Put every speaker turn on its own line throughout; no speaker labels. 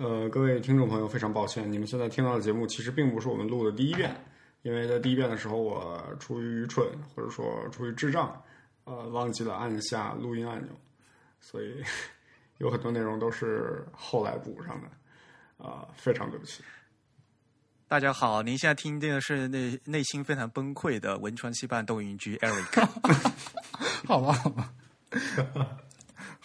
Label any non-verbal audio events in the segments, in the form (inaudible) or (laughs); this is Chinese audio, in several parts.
呃，各位听众朋友，非常抱歉，你们现在听到的节目其实并不是我们录的第一遍，因为在第一遍的时候，我出于愚蠢或者说出于智障，呃，忘记了按下录音按钮，所以 (laughs) 有很多内容都是后来补上的，啊、非常对不起。
大家好，您现在听的是内内心非常崩溃的文川西办斗云局 Eric。(laughs)
好吧，好吧。(laughs)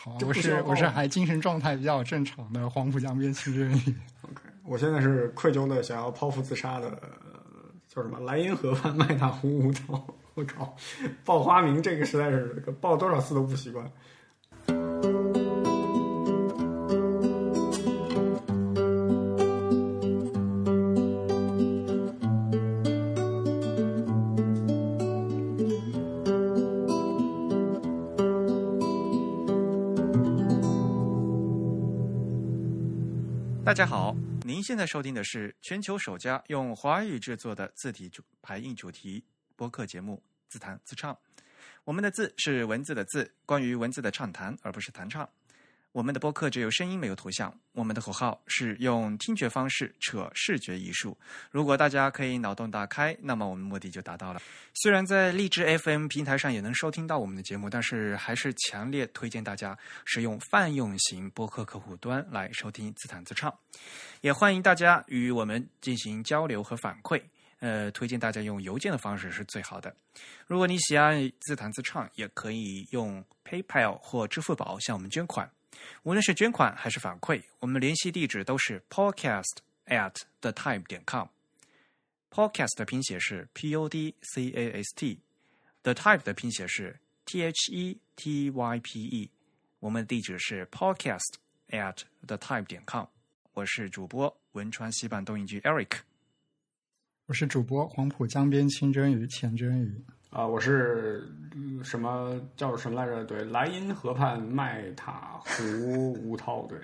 好，我是我是还精神状态比较正常的黄浦江边清真鱼。
OK，我现在是愧疚的想要剖腹自杀的，呃叫什么莱茵河畔麦塔湖舞蹈。我靠，报花名这个实在是报多少次都不习惯。
大家好，您现在收听的是全球首家用华语制作的字体主排印主题播客节目《自弹自唱》。我们的“字”是文字的“字”，关于文字的畅谈，而不是弹唱。我们的播客只有声音，没有图像。我们的口号是用听觉方式扯视觉艺术。如果大家可以脑洞大开，那么我们目的就达到了。虽然在荔枝 FM 平台上也能收听到我们的节目，但是还是强烈推荐大家使用泛用型播客客户端来收听自弹自唱。也欢迎大家与我们进行交流和反馈。呃，推荐大家用邮件的方式是最好的。如果你喜爱自弹自唱，也可以用 PayPal 或支付宝向我们捐款。无论是捐款还是反馈，我们联系地址都是 podcast at the type 点 com。podcast 的拼写是 p o d c a s t，the type 的拼写是 t h e t y p e。我们的地址是 podcast at the type 点 com。我是主播文川西半东印局 Eric。
我是主播黄浦江边清蒸鱼浅蒸鱼。
啊、我是嗯什么叫什么来着？对，莱茵河畔麦塔湖吴涛，对，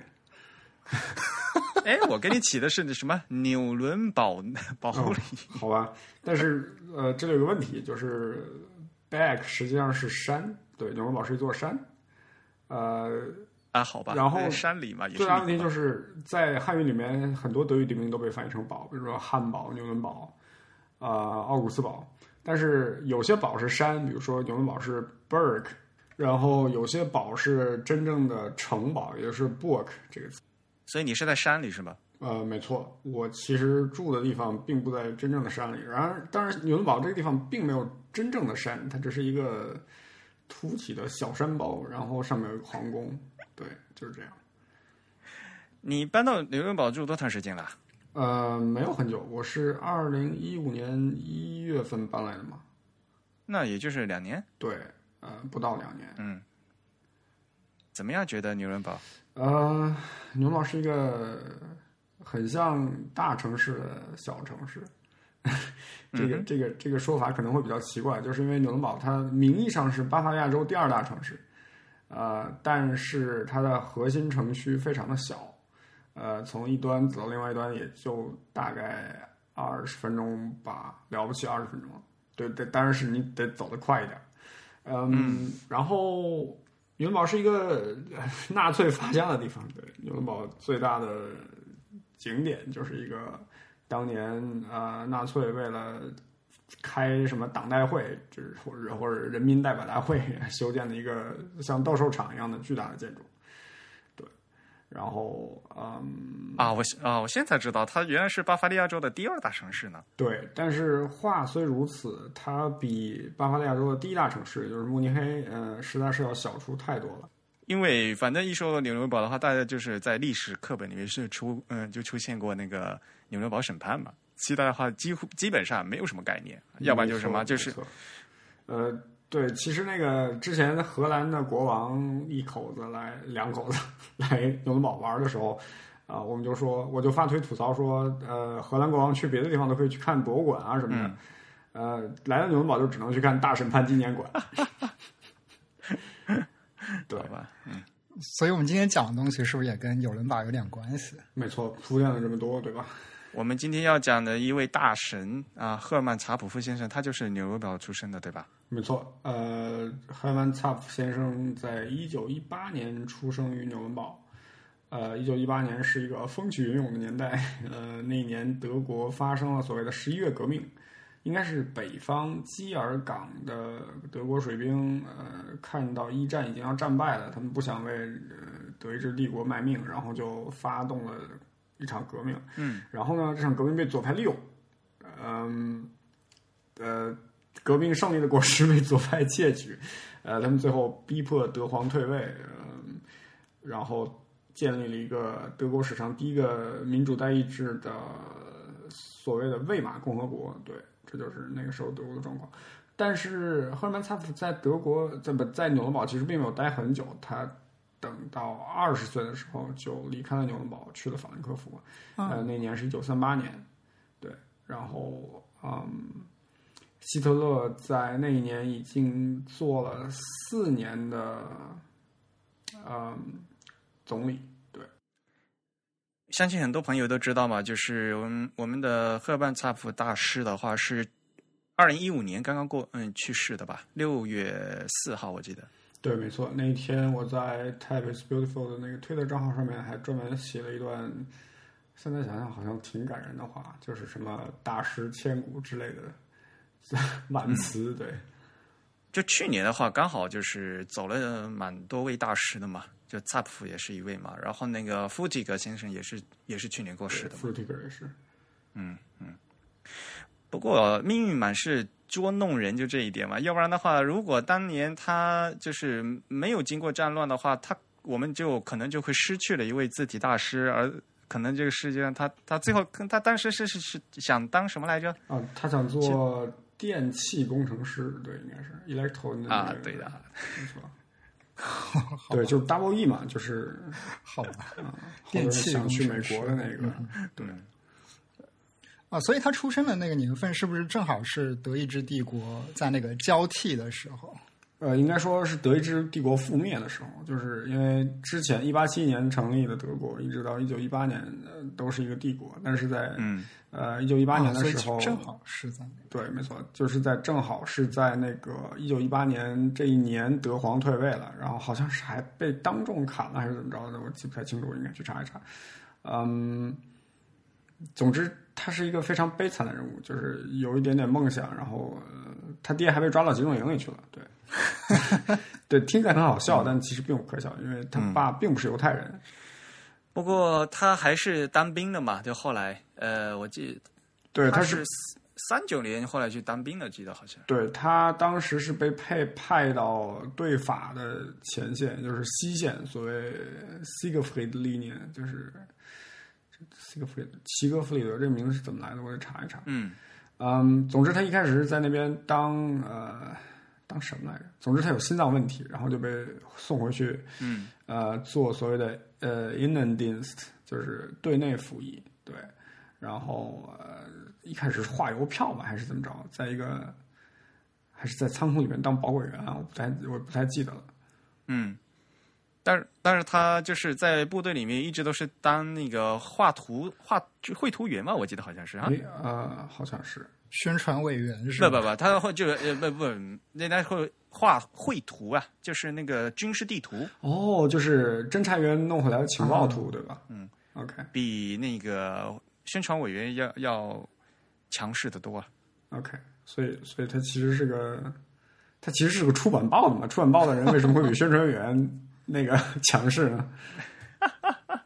(laughs)
哎，我给你起的是什么纽伦堡堡
哦？好吧。但是呃，这里有个问题，就是 Back 实际上是山，对，纽伦堡是一座山，呃，
啊，好吧，
然后
山里嘛，也是
最大问题就是在汉语里面，很多德语地名都被翻译成堡，比如说汉堡、纽伦堡、啊、奥古斯堡。但是有些堡是山，比如说纽伦堡是 Berg，然后有些堡是真正的城堡，也就是 Borg 这个词。
所以你是在山里是吧？
呃，没错，我其实住的地方并不在真正的山里。然而，当然，纽伦堡这个地方并没有真正的山，它只是一个凸起的小山包，然后上面有一个皇宫。对，就是这样。
你搬到纽伦堡住多长时间了？
呃，没有很久，我是二零一五年一月份搬来的嘛。
那也就是两年。
对，呃，不到两年。
嗯，怎么样？觉得纽伦堡？
呃，纽伦堡是一个很像大城市的小城市。(laughs) 这个这个这个说法可能会比较奇怪，就是因为纽伦堡它名义上是巴伐利亚州第二大城市，呃，但是它的核心城区非常的小，呃，从一端走到另外一端也就大概二十分钟吧，了不起二十分钟。对对，当然是你得走得快一点。嗯，然后纽伦堡是一个呃 (laughs) 纳粹发家的地方，对，纽伦堡最大的景点就是一个当年呃纳粹为了开什么党代会，就是或者或者人民代表大会 (laughs) 修建的一个像斗兽场一样的巨大的建筑，对，然后嗯，
啊，我啊，我现在才知道，它原来是巴伐利亚州的第二大城市呢。
对，但是话虽如此，它比巴伐利亚州的第一大城市就是慕尼黑，呃，实在是要小出太多了。
因为反正一说纽伦堡的话，大家就是在历史课本里面是出嗯就出现过那个纽伦堡审判嘛，其他的话几乎基本上没有什么概念，要不然就是什么就是，
呃，对，其实那个之前荷兰的国王一口子来两口子 (laughs) 来纽伦堡玩的时候，啊、我们就说，我就发推吐槽说，呃，荷兰国王去别的地方都可以去看博物馆啊什么的，呃，来到纽伦堡就只能去看大审判纪念馆。(laughs) 对
吧，嗯，
所以我们今天讲的东西是不是也跟纽伦堡有点关系？
没错，铺垫了这么多，对吧？
我们今天要讲的一位大神啊，赫尔曼查普夫先生，他就是纽伦堡出生的，对吧？
没错，呃，赫尔曼·查普先生在一九一八年出生于纽伦堡，呃，一九一八年是一个风起云涌的年代。(laughs) 呃，那年德国发生了所谓的十一月革命，应该是北方基尔港的德国水兵，呃，看到一战已经要战败了，他们不想为呃德意志帝国卖命，然后就发动了一场革命。
嗯，
然后呢，这场革命被左派利用，嗯，呃，革命胜利的果实被左派窃取，呃，他们最后逼迫德皇退位，嗯、然后。建立了一个德国史上第一个民主代议制的所谓的魏玛共和国，对，这就是那个时候德国的状况。但是赫尔曼·蔡夫在德国在不在纽伦堡其实并没有待很久，他等到二十岁的时候就离开了纽伦堡，去了法兰克福。呃，那年是一九三八年，对，然后嗯，希特勒在那一年已经做了四年的，嗯。总理对，
相信很多朋友都知道嘛，就是我们我们的赫班萨普大师的话是二零一五年刚刚过嗯去世的吧，六月四号我记得。
对，没错，那一天我在 Type is Beautiful 的那个推特账号上面还专门写了一段，现在想想好像挺感人的话，就是什么大师千古之类的 (laughs) 满词。对，
就去年的话，刚好就是走了蛮多位大师的嘛。就萨普也是一位嘛，然后那个弗提格先生也是也是去年过世的。
弗提格也是，
嗯嗯。不过命运满是捉弄人，就这一点嘛。要不然的话，如果当年他就是没有经过战乱的话，他我们就可能就会失去了一位字体大师，而可能这个世界上他他最后他当时是是是想当什么来着？
啊，他想做电气工程师，对，应该是 electro
啊，对的，
没错。对，就是 Double E 嘛，就是
好吧，
电器想去美国的那个，对
啊，所以他出生的那个年份是不是正好是德意志帝国在那个交替的时候？
呃，应该说是德意志帝国覆灭的时候，就是因为之前一八七一年成立的德国，一直到一九一八年都是一个帝国，但是在
嗯
呃一九一八年的时候，
正好是在
对，没错，就是在正好是在那个一九一八年这一年，德皇退位了，然后好像是还被当众砍了还是怎么着的，我记不太清楚，我应该去查一查。嗯，总之他是一个非常悲惨的人物，就是有一点点梦想，然后他爹还被抓到集中营里去了，对。(laughs) 对，听起来很好笑，但其实并不可笑，因为他爸并不是犹太人。
不过他还是当兵的嘛，就后来，呃，我记得，
对，他
是三九年后来去当兵的，记得好像。
对他当时是被派派到对法的前线，就是西线，所谓 Siegfried Linie，就是 Siegfried 齐格弗里德这个名字是怎么来的？我得查一查。
嗯
嗯，总之他一开始是在那边当呃。当什么来着？总之他有心脏问题，然后就被送回去，
嗯，
呃，做所谓的呃 Innendienst，就是对内服役，对。然后呃，一开始是画邮票吧，还是怎么着？在一个还是在仓库里面当保管员啊？我不太我不太记得了。
嗯，但是但是他就是在部队里面一直都是当那个画图画绘图员嘛，我记得好像是啊，
呃，好像是。
宣传委员是
吧？不不不，他会就呃不不，那他会画绘图啊，就是那个军事地图。
哦，就是侦察员弄回来的情报图，对吧？
嗯
，OK，
比那个宣传委员要要强势的多。
OK，所以所以他其实是个，他其实是个出版报的嘛？出版报的人为什么会比宣传员那个 (laughs) 强势呢？(laughs)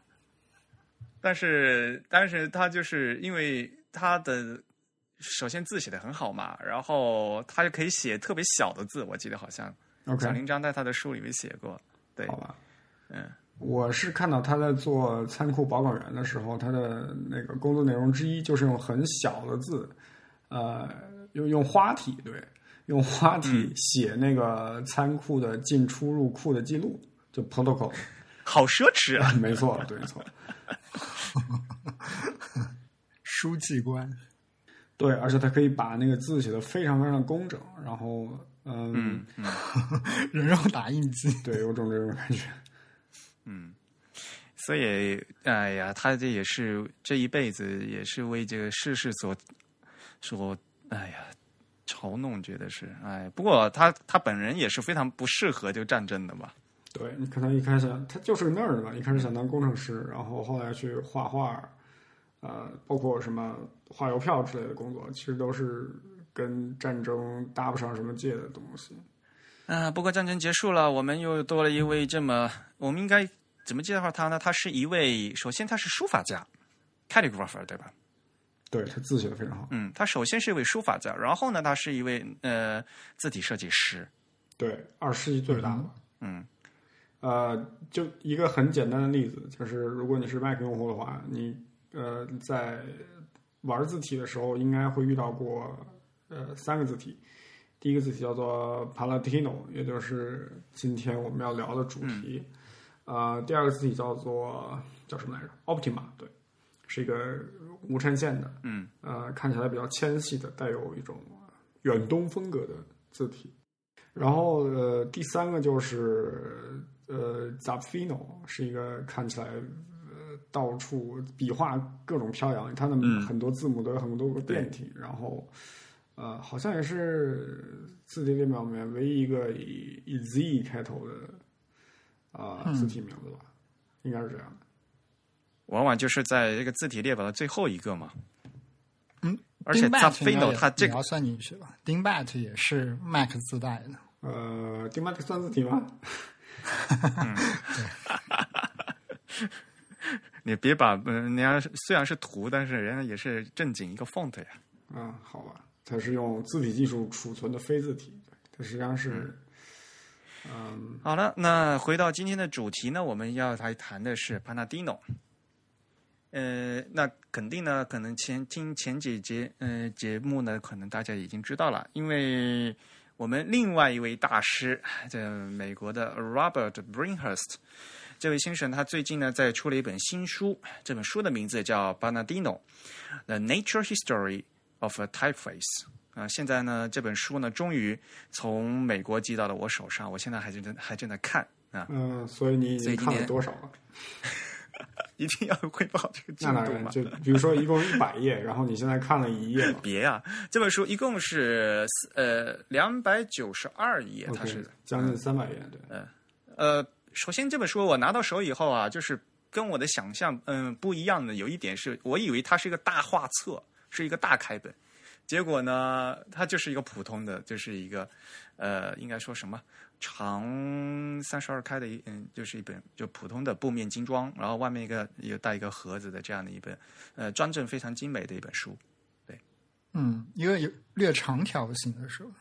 但是但是他就是因为他的。首先字写的很好嘛，然后他就可以写特别小的字，我记得好像小林章在他的书里面写过。对，
好吧，
嗯，
我是看到他在做仓库保管员的时候，他的那个工作内容之一就是用很小的字，呃，用用花体，对，用花体写那个仓库的进出入库的记录，就 protocol，(laughs)
好奢侈啊！(laughs)
没错，对，没错，(laughs)
书记官。
对，而且他可以把那个字写的非常非常工整，然后
嗯，
人肉打印机，
对，有种这种感觉，
嗯，所以哎呀，他这也是这一辈子也是为这个世事所所哎呀嘲弄，觉得是哎，不过他他本人也是非常不适合这个战争的嘛，
对你可能一开始他就是个 nerd 嘛，一开始想当工程师，然后后来去画画，呃，包括什么画邮票之类的工作，其实都是跟战争搭不上什么界的东西。
啊，不过战争结束了，我们又多了一位这么，我们应该怎么介绍他呢？他是一位，首先他是书法家，calligrapher，对吧？
对他字写的非常好。
嗯，他首先是一位书法家，然后呢，他是一位呃字体设计师。
对，二十世纪最大的。
嗯，
呃，就一个很简单的例子，就是如果你是 Mac 用户的话，你呃在玩字体的时候，应该会遇到过呃三个字体。第一个字体叫做 Palatino，也就是今天我们要聊的主题。啊，第二个字体叫做叫什么来着？Optima，对，是一个无衬线的，
嗯，
呃，看起来比较纤细的，带有一种远东风格的字体。然后呃，第三个就是呃 Zapfino，是一个看起来呃到处笔画各种飘扬，它的很多字母都有很多个变体，然后。呃，好像也是字体列表里面唯一一个以以 Z 开头的啊字体名字吧，应该是这样的。
往往就是在这个字体列表的最后一个嘛。
嗯，
而且 Zapfino 它这
个要算进去吧，Dingbat 也是 Mac 自带的。
呃，Dingbat 算字体吗？(laughs)
你别把嗯，人家虽然是图，但是人家也是正经一个 font 呀。
啊，好吧。它是用字体技术储存的非字体，它实际上是，嗯，
好了，那回到今天的主题呢，我们要来谈的是 Panadino。呃，那肯定呢，可能前听前几节呃节目呢，可能大家已经知道了，因为我们另外一位大师，这美国的 Robert Brinhurst 这位先生，他最近呢在出了一本新书，这本书的名字叫 Banadino：The Nature History。of a typeface 啊，现在呢，这本书呢，终于从美国寄到了我手上，我现在还正还正在看啊。
嗯，所以你已经看了多少了？(laughs) (laughs)
一定要汇报这个进度
嘛？就比如说，一共一百页，然后你现在看了一页
别呀，这本书一共是呃两百九十二页，它是
将近三百页，对。
嗯呃，首先这本书我拿到手以后啊，就是跟我的想象嗯不一样的，有一点是我以为它是一个大画册。是一个大开本，结果呢，它就是一个普通的，就是一个，呃，应该说什么长三十二开的一，嗯，就是一本就普通的布面精装，然后外面一个有带一个盒子的这样的一本，呃，装帧非常精美的一本书，对，
嗯，一个有略长条形的书，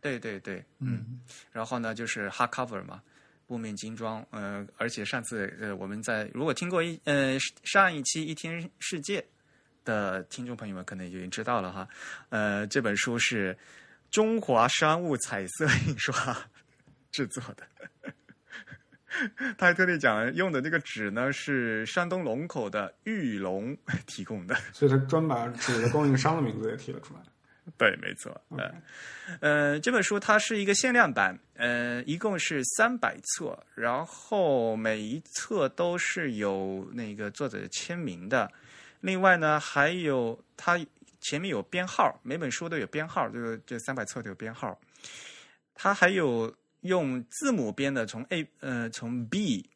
对对对，嗯，然后呢就是 hard cover 嘛，布面精装，呃，而且上次呃我们在如果听过一呃上一期一天世界。的听众朋友们可能已经知道了哈，呃，这本书是中华商务彩色印刷制作的，(laughs) 他还特地讲用的那个纸呢是山东龙口的玉龙提供的，
所以他专把纸的供应商的名字也提了出来。(laughs)
对，没错，呃，呃，这本书它是一个限量版，呃，一共是三百册，然后每一册都是有那个作者签名的。另外呢，还有它前面有编号，每本书都有编号，这个这三百册都有编号。它还有用字母编的，从 A 呃从 B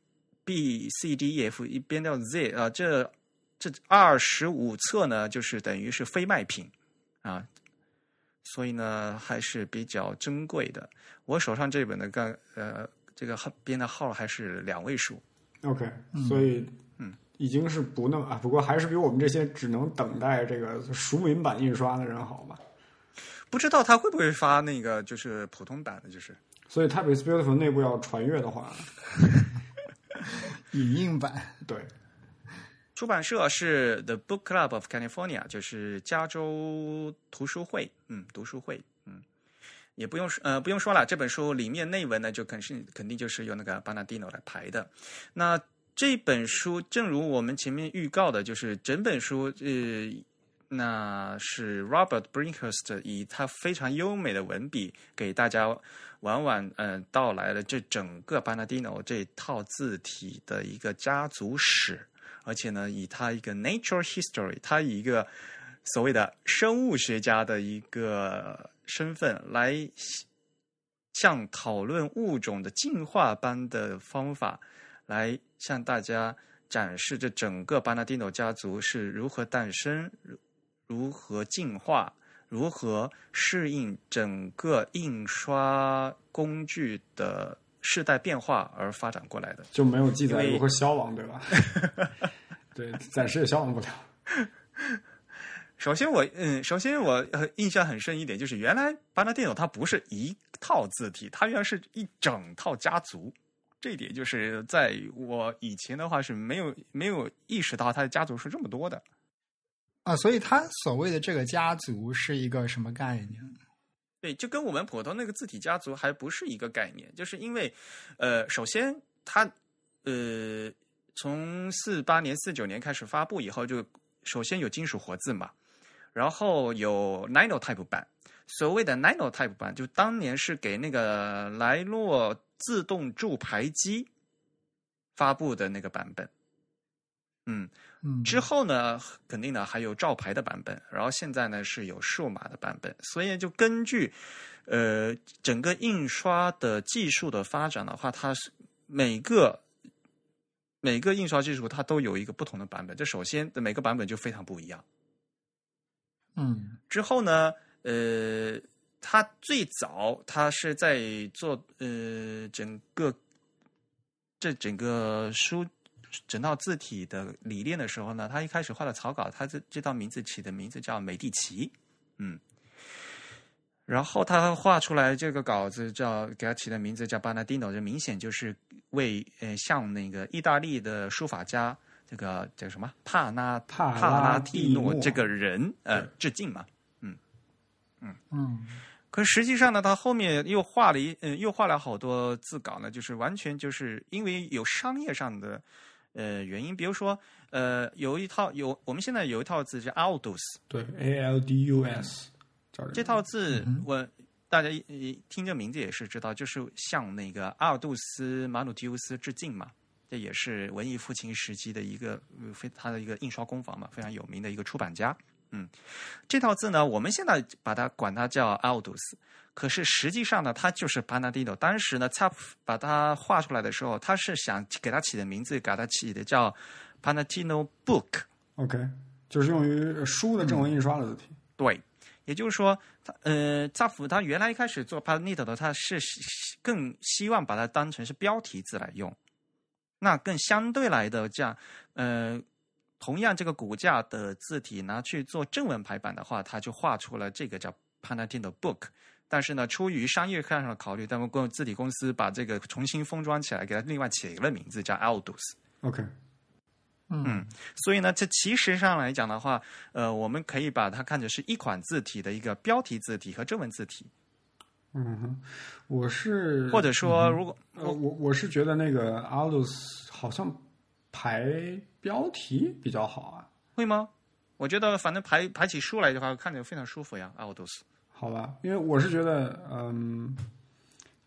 B C D E F 一编到 Z 啊，这这二十五册呢，就是等于是非卖品啊，所以呢还是比较珍贵的。我手上这本的刚呃这个号编的号还是两位数。
OK，所以嗯。已经是不那么啊，不过还是比我们这些只能等待这个熟民版印刷的人好吧？
不知道他会不会发那个就是普通版的，就是。
所以，Type is Beautiful 内部要传阅的话，(laughs)
影印版
对。
出版社是 The Book Club of California，就是加州图书会，嗯，读书会，嗯，也不用说，呃，不用说了，这本书里面内文呢，就肯定肯定就是由那个 Bernardino 来排的，那。这本书，正如我们前面预告的，就是整本书，呃，那是 Robert Brinkhurst 以他非常优美的文笔，给大家晚晚嗯道来了这整个 Bernardino 这套字体的一个家族史，而且呢，以他一个 Nature History，他以一个所谓的生物学家的一个身份来。像讨论物种的进化般的方法，来向大家展示这整个巴纳蒂诺家族是如何诞生、如何进化、如何适应整个印刷工具的世代变化而发展过来的。
就没有记载如何消亡，对吧？(laughs) 对，暂时也消亡不了。
首先我，嗯，首先我呃印象很深一点，就是原来巴纳电脑它不是一套字体，它原来是一整套家族。这一点就是在我以前的话是没有没有意识到它的家族是这么多的。
啊，所以他所谓的这个家族是一个什么概念？
对，就跟我们普通那个字体家族还不是一个概念，就是因为，呃，首先它，呃，从四八年、四九年开始发布以后，就首先有金属活字嘛，然后有 Nano Type 版。所谓的 Nano Type 版，就当年是给那个莱诺自动铸排机发布的那个版本。嗯，
嗯，
之后呢，肯定呢还有照牌的版本，然后现在呢是有数码的版本，所以就根据呃整个印刷的技术的发展的话，它是每个每个印刷技术它都有一个不同的版本，这首先的每个版本就非常不一样。
嗯。
之后呢，呃，它最早它是在做呃整个这整个书整套字体的理念的时候呢，他一开始画的草稿，他这这套名字起的名字叫美第奇，嗯。然后他画出来这个稿子叫给他起的名字叫巴纳蒂诺，这明显就是为呃向那个意大利的书法家这个叫什么？帕纳
帕
帕拉
拉蒂
蒂诺。
诺
这个人呃致敬嘛。
嗯。
可实际上呢，他后面又画了一嗯，又画了好多字稿呢，就是完全就是因为有商业上的呃原因，比如说呃有一套有我们现在有一套字叫 Aldus，
对，A L D U S，
这套字
嗯
我大家一一听这名字也是知道，就是向那个阿尔杜斯马努提乌斯致敬嘛。这也是文艺复兴时期的一个呃非他的一个印刷工坊嘛，非常有名的一个出版家。嗯，这套字呢，我们现在把它管它叫 Aldus，可是实际上呢，它就是 Panadino。当时呢，他把它画出来的时候，他是想给它起的名字，给它起的叫 Panadino Book。
OK，就是用于书的正文印刷的字体。
对，也就是说，他呃，扎夫他原来一开始做 Panadino 的，他是更希望把它当成是标题字来用，那更相对来的这样，呃。同样，这个骨架的字体拿去做正文排版的话，他就画出了这个叫 Panadino Book。但是呢，出于商业上的考虑，他们公字体公司把这个重新封装起来，给它另外起了一个名字叫 Aldus。
OK，
嗯
所以呢，这其实上来讲的话，呃，我们可以把它看成是一款字体的一个标题字体和正文字体，
嗯哼，我是
或者说，如果
呃，我我是觉得那个 Aldus 好像排标题比较好啊，
会吗？我觉得反正排排起书来的话，看着非常舒服呀，Aldus。
好吧，因为我是觉得，嗯，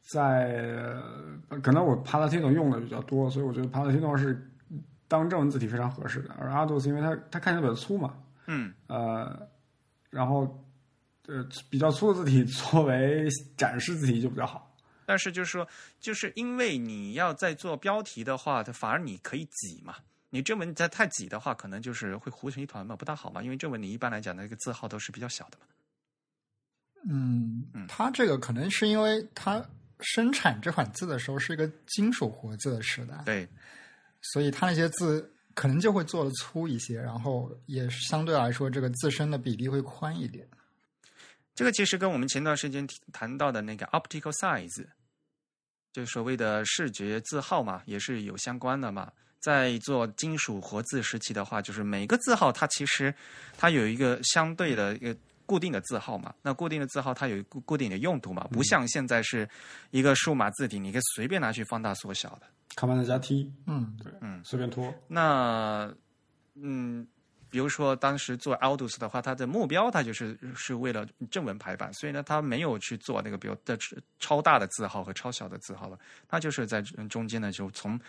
在呃可能我 Palatino 用的比较多，所以我觉得 Palatino 是当正文字体非常合适的，而 Aldus 因为它它看起来比较粗嘛，
嗯，
呃，然后呃比较粗的字体作为展示字体就比较好。
但是就是说，就是因为你要在做标题的话，它反而你可以挤嘛。你正文再太挤的话，可能就是会糊成一团嘛，不大好嘛。因为正文你一般来讲那个字号都是比较小的嘛。
嗯
嗯，
它这个可能是因为它生产这款字的时候是一个金属活字的时代，
对，
所以它那些字可能就会做的粗一些，然后也相对来说这个自身的比例会宽一点。
这个其实跟我们前段时间谈到的那个 optical size，就所谓的视觉字号嘛，也是有相关的嘛。在做金属活字时期的话，就是每个字号它其实它有一个相对的一个固定的字号嘛。那固定的字号它有固固定的用途嘛，不像现在是一个数码字体，你可以随便拿去放大缩小的。
看完再加 T，
嗯
对，
嗯
随便拖。
那嗯，比如说当时做 Aldus 的话，它的目标它就是是为了正文排版，所以呢，它没有去做那个比如的超大的字号和超小的字号了，它就是在中间呢，就从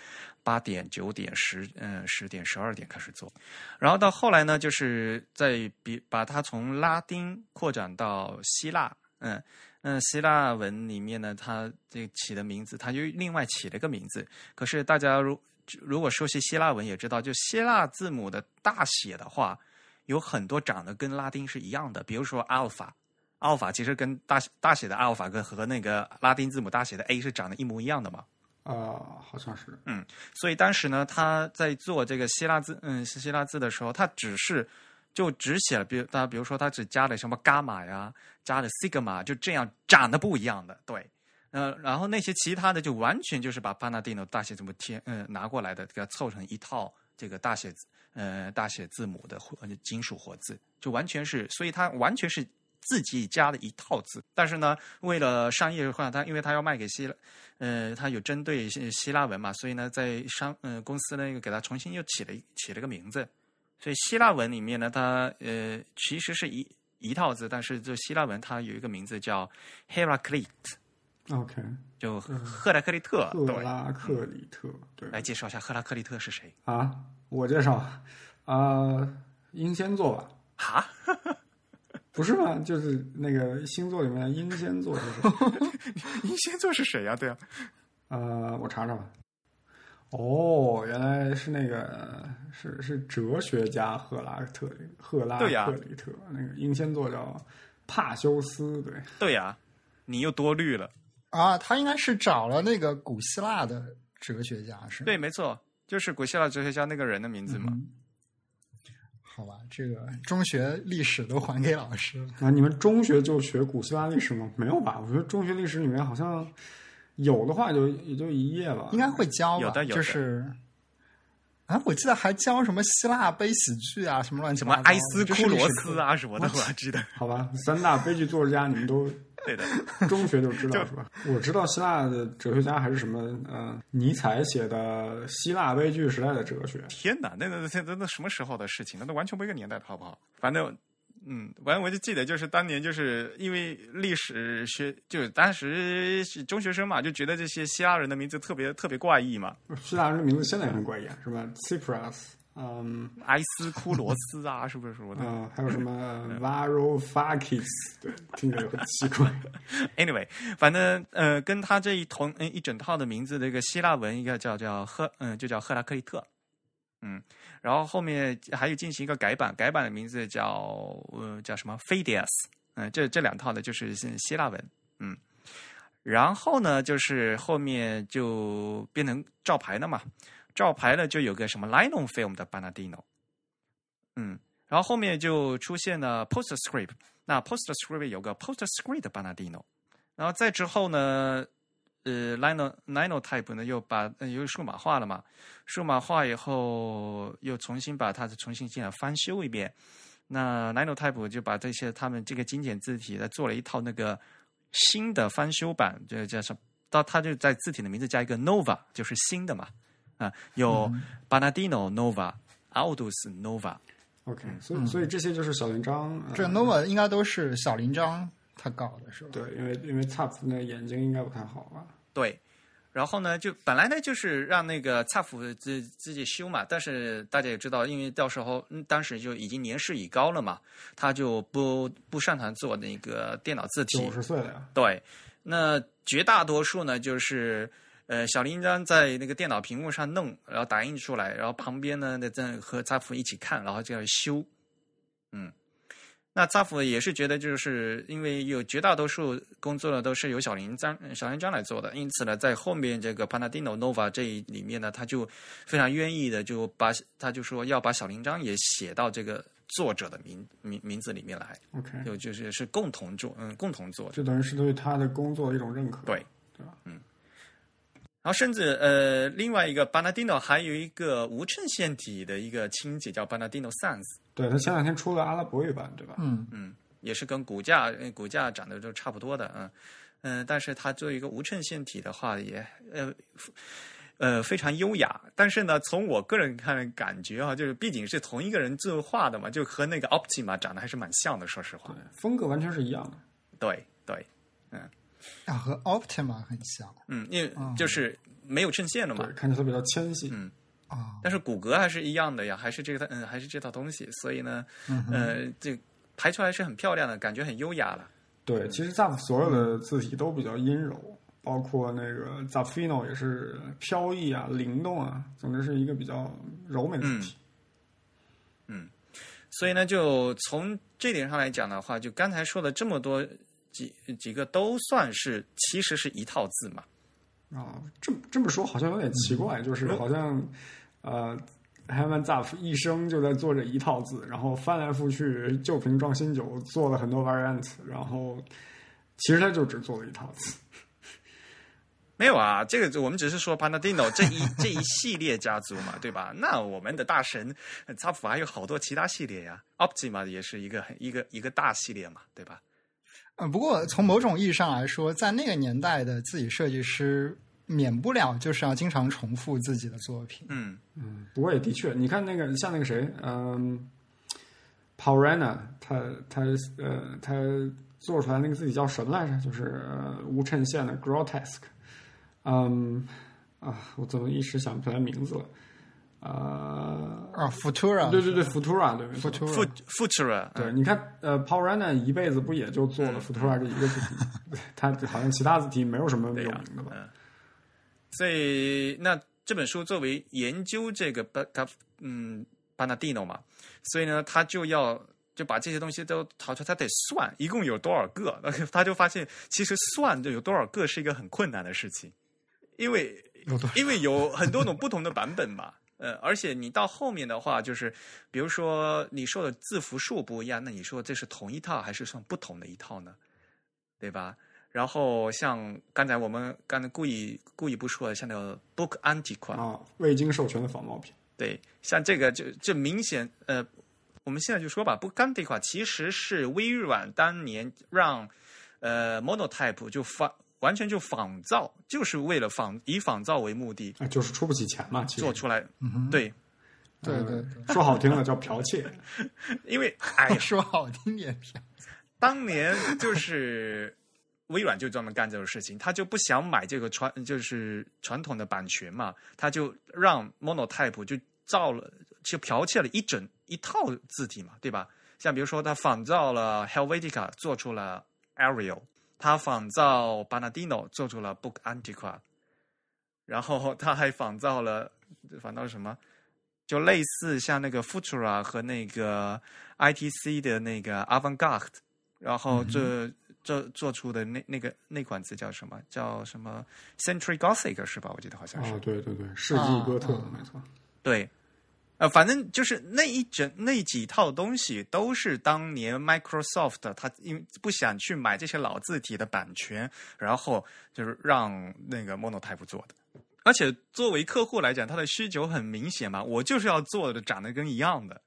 八点、九点、十嗯十点、十二点开始做，然后到后来呢，就是在比把它从拉丁扩展到希腊，嗯。嗯，希腊文里面呢，它这起的名字，它就另外起了个名字。可是大家如如果熟悉希腊文，也知道，就希腊字母的大写的话，有很多长得跟拉丁是一样的。比如说阿尔法，阿尔法其实跟大大写的阿尔法跟和那个拉丁字母大写的 A 是长得一模一样的嘛。
啊，好像是。
嗯，所以当时呢，他在做这个希腊字，嗯，希腊字的时候，他只是。就只写了，比如大家比如说，他只加了什么伽马呀，加了西格玛，就这样长得不一样的，对，呃，然后那些其他的就完全就是把巴纳蒂诺大写字母贴，嗯，拿过来的，给它凑成一套这个大写字，呃，大写字母的金属活字，就完全是，所以它完全是自己加的一套字。但是呢，为了商业化，他因为他要卖给希腊，呃，他有针对希腊文嘛，所以呢，在商，呃，公司呢又给他重新又起了起了个名字。所以希腊文里面呢，它呃其实是一一套字，但是这希腊文它有一个名字叫 Heraclite
Heraclit，OK，
就赫拉克利特。
赫拉克利特，对。
来介绍一下赫拉克利特是谁
啊？我介绍啊，英仙座吧？
哈，(laughs)
不是吗？就是那个星座里面的英仙座是谁？(laughs)
英仙座是谁呀？对啊，(laughs)
呃，我查查吧。哦，原来是那个是是哲学家赫拉特赫拉克里特，那个英仙座叫帕修斯，对
对呀，你又多虑了
啊！他应该是找了那个古希腊的哲学家，是
对，没错，就是古希腊哲学家那个人的名字嘛。
好吧，这个中学历史都还给老师了
啊！你们中学就学古希腊历史吗？没有吧？我觉得中学历史里面好像。有的话就也就一页吧，
应该会教
吧，
就是啊，我记得还教什么希腊悲喜剧啊，什么乱七八
糟，埃斯库罗斯啊什么的，我还记得。(laughs)
好吧，三大悲剧作家你们都 (laughs)
对的，(laughs)
中学就知道是吧？我知道希腊的哲学家还是什么，嗯，尼采写的《希腊悲剧时代的哲学》。
天哪，那那那那那什么时候的事情？那都完全不一个年代，好不好？反正。嗯，完我就记得，就是当年就是因为历史学，就当时是中学生嘛，就觉得这些希腊人的名字特别特别怪异嘛。
希腊人的名字现在也很怪异，啊，什么？Cyprus，嗯，
埃斯库罗斯啊，是不是说的？
嗯，还有什么 Varoufakis，对，听着很奇怪。(laughs)
Anyway，反正呃，跟他这一同嗯一整套的名字的一个希腊文，一个叫叫赫，嗯，就叫赫拉克利特，嗯。然后后面还有进行一个改版，改版的名字叫呃叫什么 f i d e s 嗯，这这两套呢就是希腊文，嗯，然后呢就是后面就变成照牌了嘛，照牌呢就有个什么 Lino Film 的 Banadino，嗯，然后后面就出现了 PostScript，那 PostScript 有个 PostScript 的 Banadino，然后再之后呢。呃，Lino Linotype 呢又把又数码化了嘛？数码化以后又重新把它重新进来翻修一遍。那 Linotype 就把这些他们这个精简字体再做了一套那个新的翻修版，就叫什么？到它就在字体的名字加一个 Nova，就是新的嘛。啊，有 Banadino Nova，Aldus Nova。
OK，所以所以这些就是小铃章。
这 Nova 应该都是小铃章。他搞的是吧？
对，因为因为蔡夫那眼睛应该不太好吧？
对，然后呢，就本来呢就是让那个蔡夫自自己修嘛，但是大家也知道，因为到时候当时就已经年事已高了嘛，他就不不擅长做那个电脑字体，
九十岁了呀。
对，那绝大多数呢就是呃小林章在那个电脑屏幕上弄，然后打印出来，然后旁边呢那在和蔡福一起看，然后就要修，嗯。那扎夫也是觉得，就是因为有绝大多数工作呢都是由小林章小林章来做的，因此呢，在后面这个 Panadino Nova 这里面呢，他就非常愿意的就把他就说要把小林章也写到这个作者的名名名字里面来。
OK，
就就是是共同做，嗯，共同做，
就等于是对他的工作的一种认可。
对，
对吧？
嗯。然后甚至呃，另外一个 Panadino 还有一个无衬线体的一个亲戚叫 Panadino Sans。
对他前两天出了阿拉伯语版，对吧？
嗯
嗯，也是跟骨架骨架长得都差不多的，嗯嗯，但是它作为一个无衬线体的话，也呃呃非常优雅。但是呢，从我个人看感觉啊，就是毕竟是同一个人作画的嘛，就和那个 Optima 长得还是蛮像的，说实话，
风格完全是一样的。
对对，嗯。
啊，和 Optima 很像，
嗯，因为就是没有衬线的嘛，
看起来比较纤细，
嗯。
啊，
但是骨骼还是一样的呀，还是这个，嗯，还是这套东西，所以呢，呃，这排出来是很漂亮的，感觉很优雅了，
对，其实 Zap 所有的字体都比较阴柔，包括那个 Zapfino 也是飘逸啊、灵动啊，总之是一个比较柔美的字体。
嗯，所以呢，就从这点上来讲的话，就刚才说的这么多几几个都算是其实是一套字嘛。
啊，这么这么说好像有点奇怪，就是好像呃 h a m a n Zap 一生就在做这一套字，然后翻来覆去旧瓶装新酒，做了很多 variant，然后其实他就只做了一套字。
没有啊，这个我们只是说 Panadino 这一这一系列家族嘛，对吧？那我们的大神 Zap 还有好多其他系列呀，Optima 也是一个一个一个大系列嘛，对吧？
嗯，不过从某种意义上来说，在那个年代的自己设计师，免不了就是要经常重复自己的作品。
嗯
嗯，不过也的确，你看那个像那个谁，嗯 p a u r a n a 他他呃他做出来那个自己叫什么来着？就是呃无衬线的 Grotesque。嗯啊，我怎么一时想不起来名字了？呃
啊，Futura，
对对对，Futura，对
，Futura，Fut
Futura，
对，你看，呃，Paul r a n a 一辈子不也就做了 Futura 这一个字体？(laughs) 他好像其他字体没有什么有名的吧？
所以，那这本书作为研究这个巴他嗯巴纳蒂诺嘛，所以呢，他就要就把这些东西都淘出来，他得算一共有多少个，(laughs) 他就发现其实算就有多少个是一个很困难的事情，因为因为有很多种不同的版本嘛。呃，而且你到后面的话，就是比如说你说的字符数不一样，那你说这是同一套还是算不同的一套呢？对吧？然后像刚才我们刚才故意故意不说的，像那个 book antiqua
啊，未经授权的仿冒品。
对，像这个就就明显呃，我们现在就说吧，book antiqua 其实是微软当年让呃 monotype 就发。完全就仿造，就是为了仿以仿造为目的，
就是出不起钱嘛，
做出来，对，
对对，
说好听了叫剽窃，(laughs)
因为哎，(laughs)
说好听点，
当年就是 (laughs) 微软就专门干这种事情，他就不想买这个传就是传统的版权嘛，他就让 Monotype 就造了，就剽窃了一整一套字体嘛，对吧？像比如说他仿造了 Helvetica，做出了 Arial。他仿造 Banadino 做出了 Book Antiqua，然后他还仿造了仿造什么？就类似像那个 Futura 和那个 ITC 的那个 Avantgarde，然后这这做出的那那个那款字叫什么？叫什么 Century Gothic 是吧？我记得好像是。
哦，对对对，世纪哥特，没错。
对。呃，反正就是那一整那几套东西，都是当年 Microsoft 他因为不想去买这些老字体的版权，然后就是让那个 Monotype 做的。而且作为客户来讲，他的需求很明显嘛，我就是要做的长得跟一样的。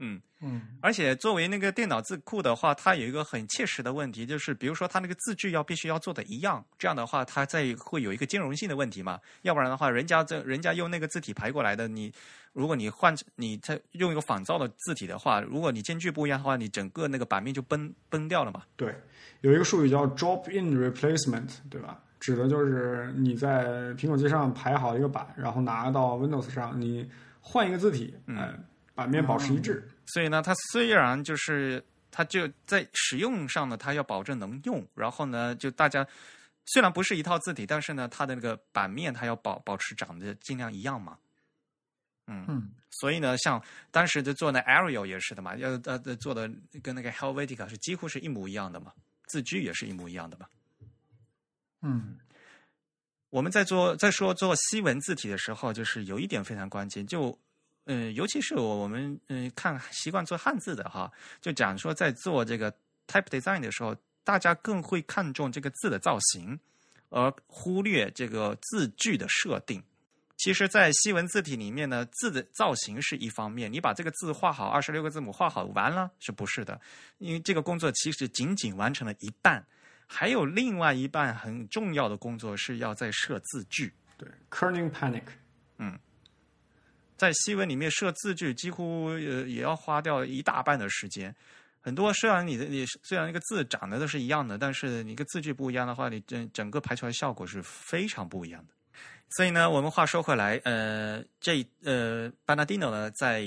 嗯
嗯，
而且作为那个电脑字库的话，它有一个很切实的问题，就是比如说它那个字距要必须要做的一样，这样的话它在会有一个兼容性的问题嘛。要不然的话，人家这人家用那个字体排过来的，你如果你换你再用一个仿造的字体的话，如果你间距不一样的话，你整个那个版面就崩崩掉了嘛。
对，有一个术语叫 drop-in replacement，对吧？指的就是你在苹果机上排好一个版，然后拿到 Windows 上，你换一个字体，嗯。版面保持一致，
所以呢，它虽然就是它就在使用上呢，它要保证能用，然后呢，就大家虽然不是一套字体，但是呢，它的那个版面它要保保持长得尽量一样嘛。嗯嗯，所以呢，像当时的做那 Arial 也是的嘛，要呃做的跟那个 Helvetica 是几乎是一模一样的嘛，字距也是一模一样的嘛。
嗯，
我们在做在说做西文字体的时候，就是有一点非常关键，就。嗯，尤其是我我们嗯看习惯做汉字的哈，就讲说在做这个 type design 的时候，大家更会看重这个字的造型，而忽略这个字句的设定。其实，在西文字体里面呢，字的造型是一方面，你把这个字画好，二十六个字母画好完了，是不是的？因为这个工作其实仅仅完成了一半，还有另外一半很重要的工作是要在设字句。
对，kerning panic，
嗯。在西文里面设字句，几乎呃也要花掉一大半的时间。很多虽然你的你虽然那个字长得都是一样的，但是你个字句不一样的话，你整整个排出来效果是非常不一样的。所以呢，我们话说回来，呃，这呃，班纳蒂诺呢，在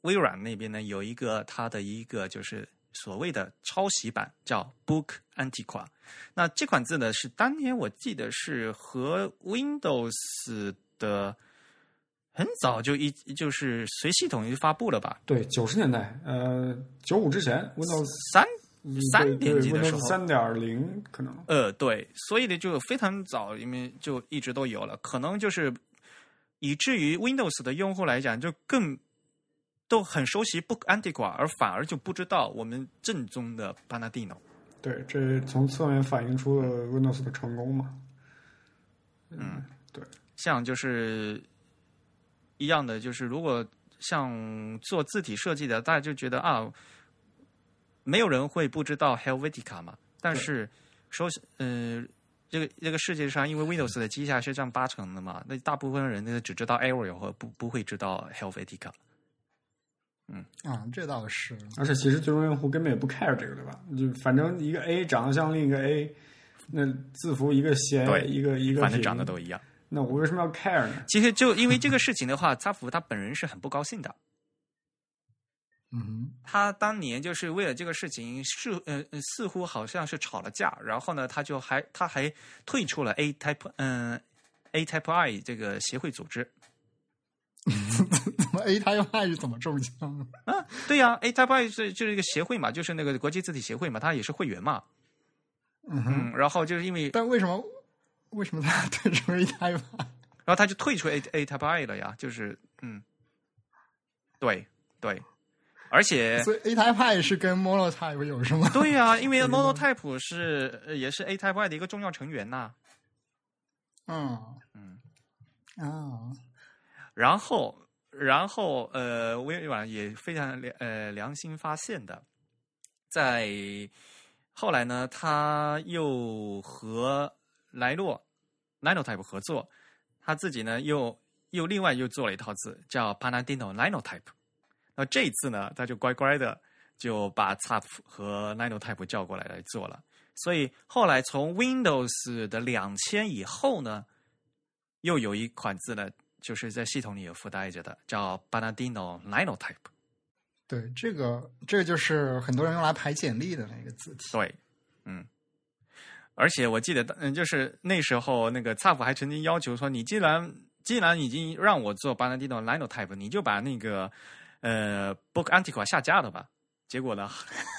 微软那边呢有一个他的一个就是所谓的抄袭版，叫 Book Antiqua。那这款字呢，是当年我记得是和 Windows 的很早就一就是随系统就发布了吧？
对，九十年代，呃，九五之前，Windows
三三点几的时候，
三点零可能。
呃，对，所以呢就非常早，因为就一直都有了，可能就是以至于 Windows 的用户来讲，就更都很熟悉 Book Antiqua，而反而就不知道我们正宗的 Panadino。
对，这从侧面反映出了 Windows 的成功嘛。
嗯，
对，
像就是一样的，就是如果像做字体设计的，大家就觉得啊，没有人会不知道 Helvetica 嘛。但是说，嗯、这个这个世界上，因为 Windows 的机下是占八成的嘛，那大部分人呢只知道 Arial 和不不会知道 Helvetica。
嗯啊，这倒是。
而且其实最终用户根本也不 care 这个，对吧？就反正一个 A 长得像另一个 A，那字符一个斜
对，
一个一个
反正长得都一样。
那我为什么要 care 呢？
其实就因为这个事情的话，扎福他本人是很不高兴的。
嗯哼，
他当年就是为了这个事情，似呃呃似乎好像是吵了架，然后呢，他就还他还退出了 A Type 嗯、A Type I 这个协会组织。(laughs)
怎么 A 他又爱是怎么中枪？
啊，对呀、a Type I 是就是一个协会嘛，就是那个国际字体协会嘛，他也是会员嘛。
嗯哼，
嗯，然后就是因为，
但为什么为什么他退出 A 他又爱？
然后他就退出 A (laughs) A Type I 了呀，就是嗯，对对，而且
所以 A 台派是跟 Monotype 有什么？
对呀、(laughs) 因为 Monotype 是呃也是 A Type I 的一个重要成员呐。
嗯
嗯。
啊，
然后，然后，呃，微软也非常良呃良心发现的，在后来呢，他又和莱诺 Linotype 合作，他自己呢又又另外又做了一套字叫 Panadino Linotype。那这一次呢，他就乖乖的就把 tap 和 Linotype 叫过来来做了。所以后来从 Windows 的两千以后呢，又有一款字呢，就是在系统里有附带着的，叫 Panadino Linotype。
对，这个这个就是很多人用来排简历的那个字体。
对，嗯，而且我记得，嗯，就是那时候那个 Zap 还曾经要求说，你既然既然已经让我做 Panadino Linotype，你就把那个呃 Book Antiqua 下架了吧。结果呢，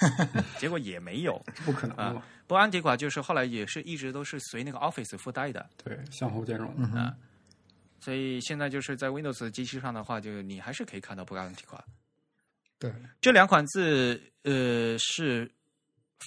(laughs) 结果也没有。
不可能的嘛。
Book Antiqua 就是后来也是一直都是随那个 Office 附带的，
对，相互兼容。
嗯
所以现在就是在 Windows 机器上的话，就你还是可以看到 Book Antiqua。
对，
这两款字呃是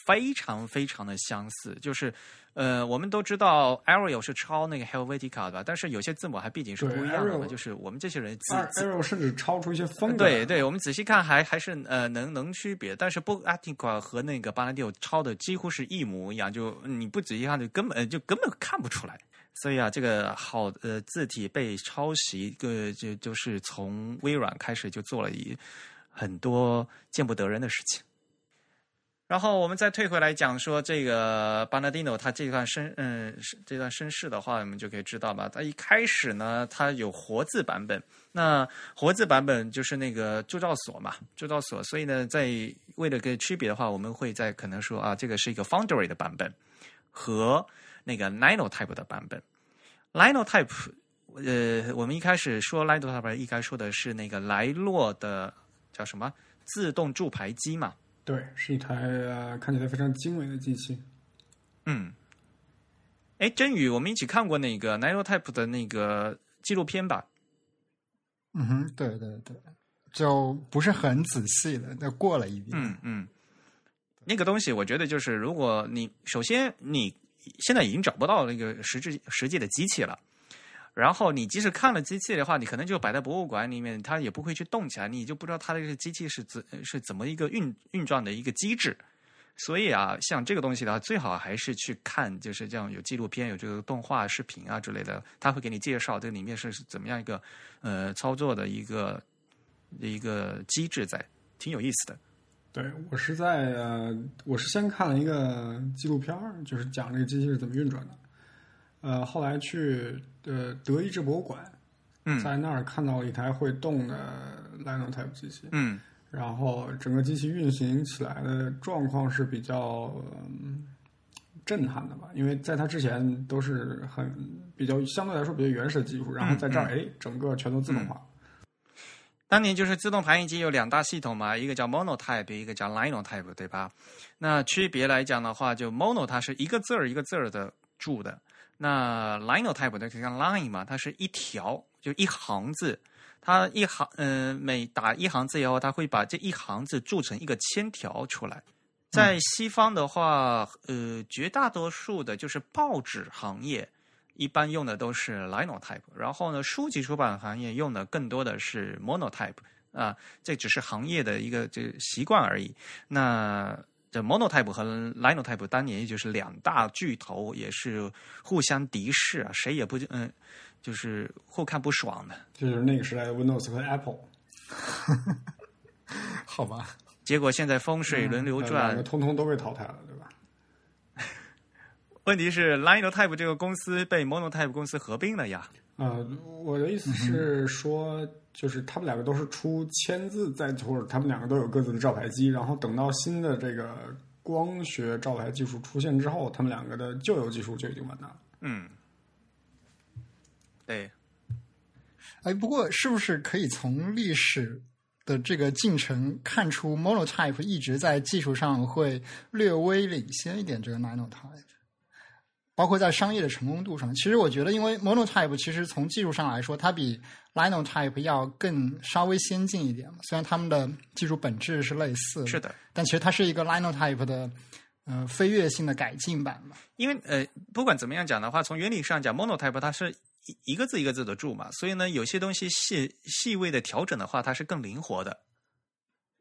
非常非常的相似，就是呃我们都知道 Arial 是抄那个 Helvetica 的，但是有些字母还毕竟是不一样的嘛
，，Arial
就是我们这些人字字
Arrow 甚至超出一些风格。
对对，我们仔细看还还是呃能能区别，但是 Book Antiqua 和那个巴纳蒂欧抄的几乎是一模一样，就你不仔细看就根本呃就根本看不出来。所以啊，这个好呃字体被抄袭，个就就是从微软开始就做了一很多见不得人的事情。然后我们再退回来讲说这个巴纳蒂诺他这段身嗯这段身世的话，我们就可以知道吧。他一开始呢，他有活字版本，那活字版本就是那个铸造所嘛，铸造所。所以呢，在为了个区别的话，我们会在可能说啊，这个是一个 Foundry 的版本和那个 Linotype 的版本。Linotype，呃，我们一开始说 Linotype 应该说的是那个莱洛的叫什么自动铸牌机嘛。
对，是一台呃看起来非常精美的机器。
嗯，哎，真宇，我们一起看过那个 Linotype 的那个纪录片吧？
嗯哼，对对对，就不是很仔细的，那过了一遍。
嗯嗯，那个东西，我觉得就是，如果你首先你现在已经找不到那个实质实际的机器了，然后你即使看了机器的话，你可能就摆在博物馆里面，它也不会去动起来，你就不知道它这个机器是怎是怎么一个运运转的一个机制。所以啊，像这个东西的话，最好还是去看，就是这样有纪录片、有这个动画、视频啊之类的，他会给你介绍这里面是是怎么样一个呃操作的一个一个机制在，挺有意思的。
对我是在呃，我是先看了一个纪录片，就是讲这个机器是怎么运转的。呃，后来去呃德意志博物馆，
嗯
在那儿看到了一台会动的 Linotype 机器。
嗯
然后整个机器运行起来的状况是比较嗯震撼的吧，因为在它之前都是很比较相对来说比较原始的技术，然后在这儿哎，整个全都自动化。
当年就是自动排印机有两大系统嘛，一个叫 Monotype，一个叫 Linotype，对吧？那区别来讲的话，就 Mono 它是一个字儿一个字儿的注的，那 Linotype 的就像 Line 嘛，它是一条就一行字，它一行嗯每打一行字以后，它会把这一行字铸成一个铅条出来。在西方的话，呃，绝大多数的就是报纸行业。一般用的都是 Linotype，然后呢，书籍出版行业用的更多的是 Monotype 啊，这只是行业的一个这习惯而已。那这 Monotype 和 Linotype 当年也就是两大巨头，也是互相敌视啊，谁也不嗯，就是互看不爽的。
就是那个时代的 Windows 和 Apple，(laughs)
好吧。
结果现在风水轮流转，
通通都被淘汰了。
对吧 (laughs) 问题是，Linotype 这个公司被 Monotype 公司合并了呀。
呃，我的意思是说，就是他们两个都是出签字在，或者他们两个都有各自的照排机，然后等到新的这个光学照排技术出现之后，他们两个的旧有技术就已经完蛋了。
嗯，对。
哎，不过是不是可以从历史的这个进程看出，Monotype 一直在技术上会略微领先一点这个 Linotype？包括在商业的成功度上，其实我觉得，因为 Monotype 其实从技术上来说，它比 Linotype 要更稍微先进一点嘛。虽然他们的技术本质是类似，
是的，
但其实它是一个 Linotype 的呃飞跃性的改进版嘛。
因为呃，不管怎么样讲的话，从原理上讲，Monotype 它是一一个字一个字的注嘛，所以呢，有些东西细细微的调整的话，它是更灵活的。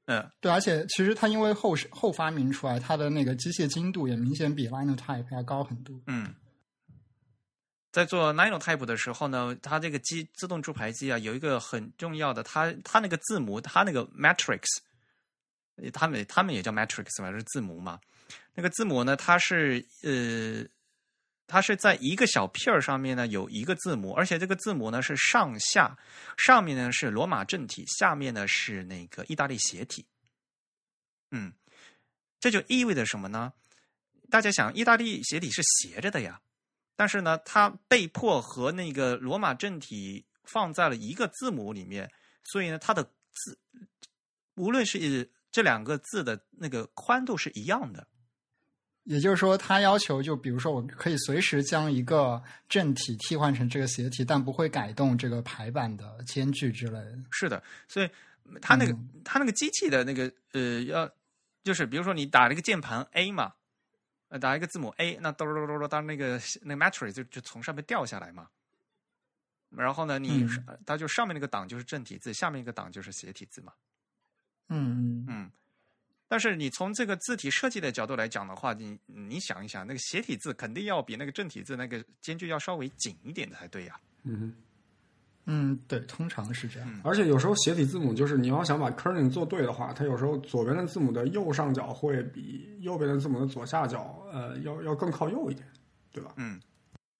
嗯，
对，而且其实它因为后后发明出来，它的那个机械精度也明显比 Linotype 要高很多。
嗯，在做 Linotype 的时候呢，它这个机自动注排机啊，有一个很重要的，它它那个字母，它那个 matrix，他们他们也叫 matrix 嘛，是字母嘛。那个字母呢，它是呃，它是在一个小片儿上面呢有一个字母，而且这个字母呢是上下，上面呢是罗马正体，下面呢是那个意大利斜体。嗯，这就意味着什么呢？大家想，意大利斜体是斜着的呀，但是呢，它被迫和那个罗马正体放在了一个字母里面，所以呢，它的字无论是这两个字的那个宽度是一样的。
也就是说，它要求就比如说，我可以随时将一个正体替换成这个斜体，但不会改动这个排版的间距之类的。
是的，所以它那个它那个机器的那个呃，要就是比如说你打了一个键盘 A 嘛，呃，打一个字母 A，那哆哆哆哆，当那个那个 matrix 就就从上面掉下来嘛。然后呢，你它就上面那个档就是正体字，下面一个档就是斜体字嘛。
嗯嗯
嗯。但是你从这个字体设计的角度来讲的话，你你想一想，那个斜体字肯定要比那个正体字那个间距要稍微紧一点才对呀。
嗯
嗯，对，通常是这样。
而且有时候斜体字母就是你要想把 kerning 做对的话，它有时候左边的字母的右上角会比右边的字母的左下角呃要要更靠右一点，对吧？
嗯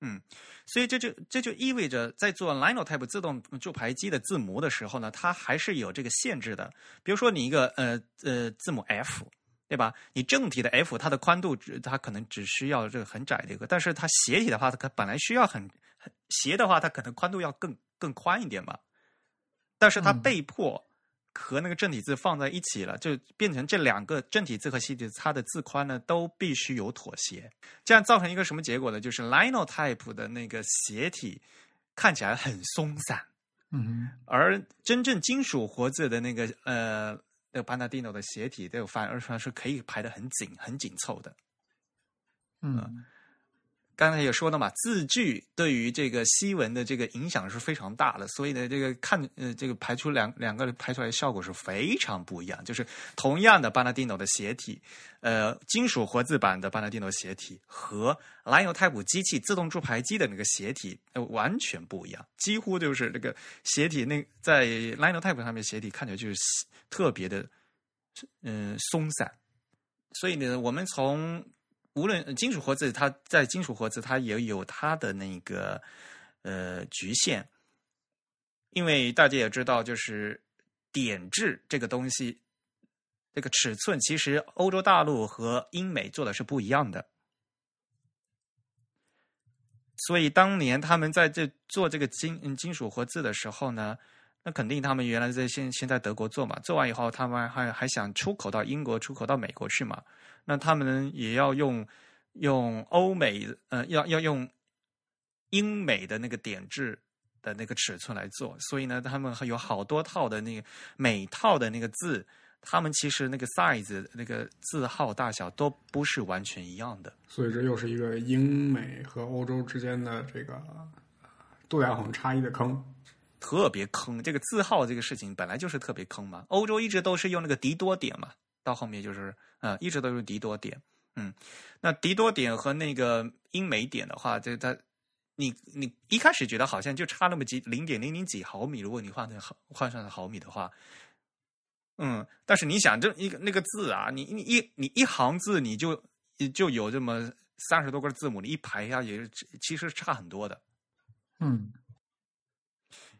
嗯。所以这就这就意味着，在做 Linotype 自动注排机的字模的时候呢，它还是有这个限制的。比如说，你一个呃呃字母 F，对吧？你正体的 F，它的宽度只它可能只需要这个很窄的一个，但是它斜体的话，它本来需要很斜的话，它可能宽度要更更宽一点嘛。但是它被迫。和那个正体字放在一起了，就变成这两个正体字和斜体字，它的字宽呢都必须有妥协，这样造成一个什么结果呢？就是 Linotype 的那个斜体看起来很松散，
嗯，
而真正金属活字的那个呃，那个 Panadino 的斜体，都反而说是可以排的很紧、很紧凑的，
嗯。
刚才也说了嘛，字距对于这个西文的这个影响是非常大的，所以呢，这个看呃，这个排出两两个排出来的效果是非常不一样。就是同样的巴纳蒂诺的斜体，呃，金属活字版的巴纳蒂诺斜体和蓝油太普机器自动注排机的那个斜体，呃，完全不一样，几乎就是这个斜体那在蓝油太普上面斜体看起来就是特别的嗯松散，所以呢，我们从无论金属活字，它在金属活字，它也有它的那个呃局限，因为大家也知道，就是点痣这个东西，这个尺寸其实欧洲大陆和英美做的是不一样的。所以当年他们在这做这个金金属活字的时候呢，那肯定他们原来在先先在德国做嘛，做完以后他们还还想出口到英国、出口到美国去嘛，那他们也要用用欧美呃要要用英美的那个点制的那个尺寸来做，所以呢，他们有好多套的那个每套的那个字。他们其实那个 size 那个字号大小都不是完全一样的，
所以这又是一个英美和欧洲之间的这个度量衡差异的坑，
特别坑。这个字号这个事情本来就是特别坑嘛。欧洲一直都是用那个迪多点嘛，到后面就是呃一直都是迪多点。嗯，那迪多点和那个英美点的话，这它你你一开始觉得好像就差那么几零点零零几毫米，如果你换成毫换算成毫米的话。嗯，但是你想，这一个那个字啊，你你一你一行字，你就就有这么三十多个字母，你一排下也是其实差很多的。
嗯，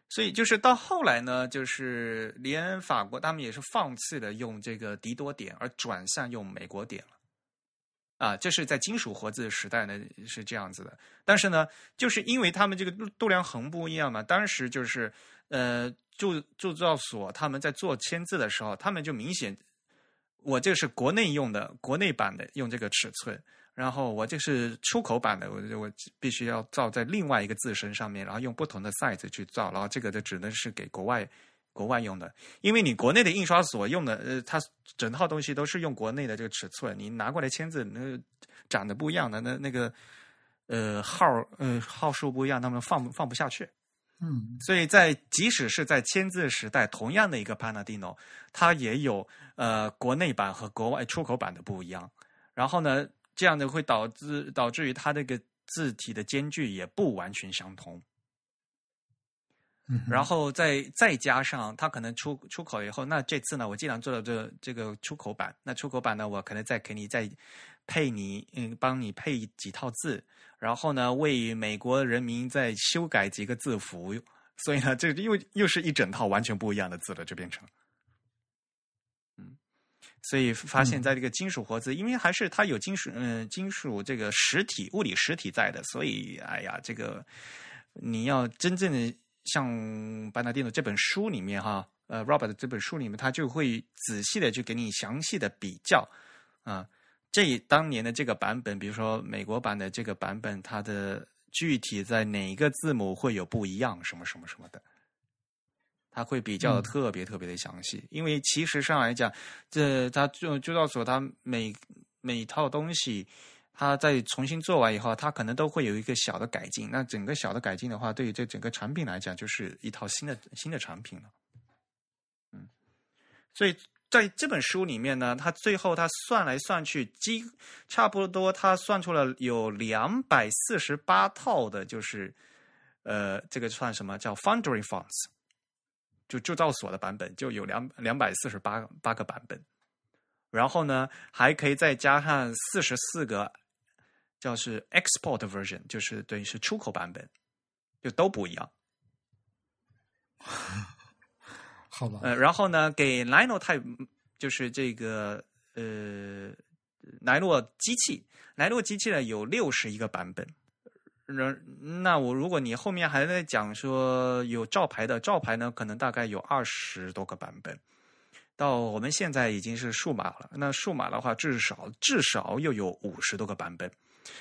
所以就是到后来呢，就是连法国他们也是放弃了用这个迪多点，而转向用美国点了。啊，这是在金属活字时代呢是这样子的，但是呢，就是因为他们这个度量衡不一样嘛，当时就是呃。铸铸造所他们在做签字的时候，他们就明显，我这是国内用的，国内版的用这个尺寸，然后我这是出口版的，我我必须要造在另外一个自身上面，然后用不同的 size 去造，然后这个就只能是给国外国外用的，因为你国内的印刷所用的，呃，它整套东西都是用国内的这个尺寸，你拿过来签字，那长得不一样的，那那个呃号呃号数不一样，他们放放不下去。
嗯，
所以在即使是在签字时代，同样的一个 Panadino，它也有呃国内版和国外出口版的不一样。然后呢，这样的会导致导致于它这个字体的间距也不完全相同。
嗯，
然后再再加上它可能出出口以后，那这次呢，我既然做了这这个出口版，那出口版呢，我可能再给你再配你嗯，帮你配几套字。然后呢，为美国人民再修改几个字符，所以呢，这又又是一整套完全不一样的字了，就变成，嗯，所以发现在这个金属活字，因为还是它有金属，嗯，金属这个实体物理实体在的，所以哎呀，这个你要真正的像班纳蒂诺这本书里面哈，呃，Robert 这本书里面，他就会仔细的去给你详细的比较，啊。这当年的这个版本，比如说美国版的这个版本，它的具体在哪个字母会有不一样，什么什么什么的，它会比较的特别特别的详细。因为其实上来讲，这它就就到所它每每套东西，它在重新做完以后，它可能都会有一个小的改进。那整个小的改进的话，对于这整个产品来讲，就是一套新的新的产品了。嗯，所以。在这本书里面呢，他最后他算来算去，几差不多他算出了有两百四十八套的，就是呃，这个算什么叫 Foundry Fonts，就铸造所的版本就有两两百四十八八个版本，然后呢，还可以再加上四十四个，叫是 Export Version，就是等于是出口版本，就都不一样。(laughs)
好吧，
呃，然后呢，给 Linotype 就是这个呃莱诺机器，莱诺机器呢有六十一个版本。那那我如果你后面还在讲说有照牌的，照牌呢可能大概有二十多个版本。到我们现在已经是数码了，那数码的话至少至少又有五十多个版本。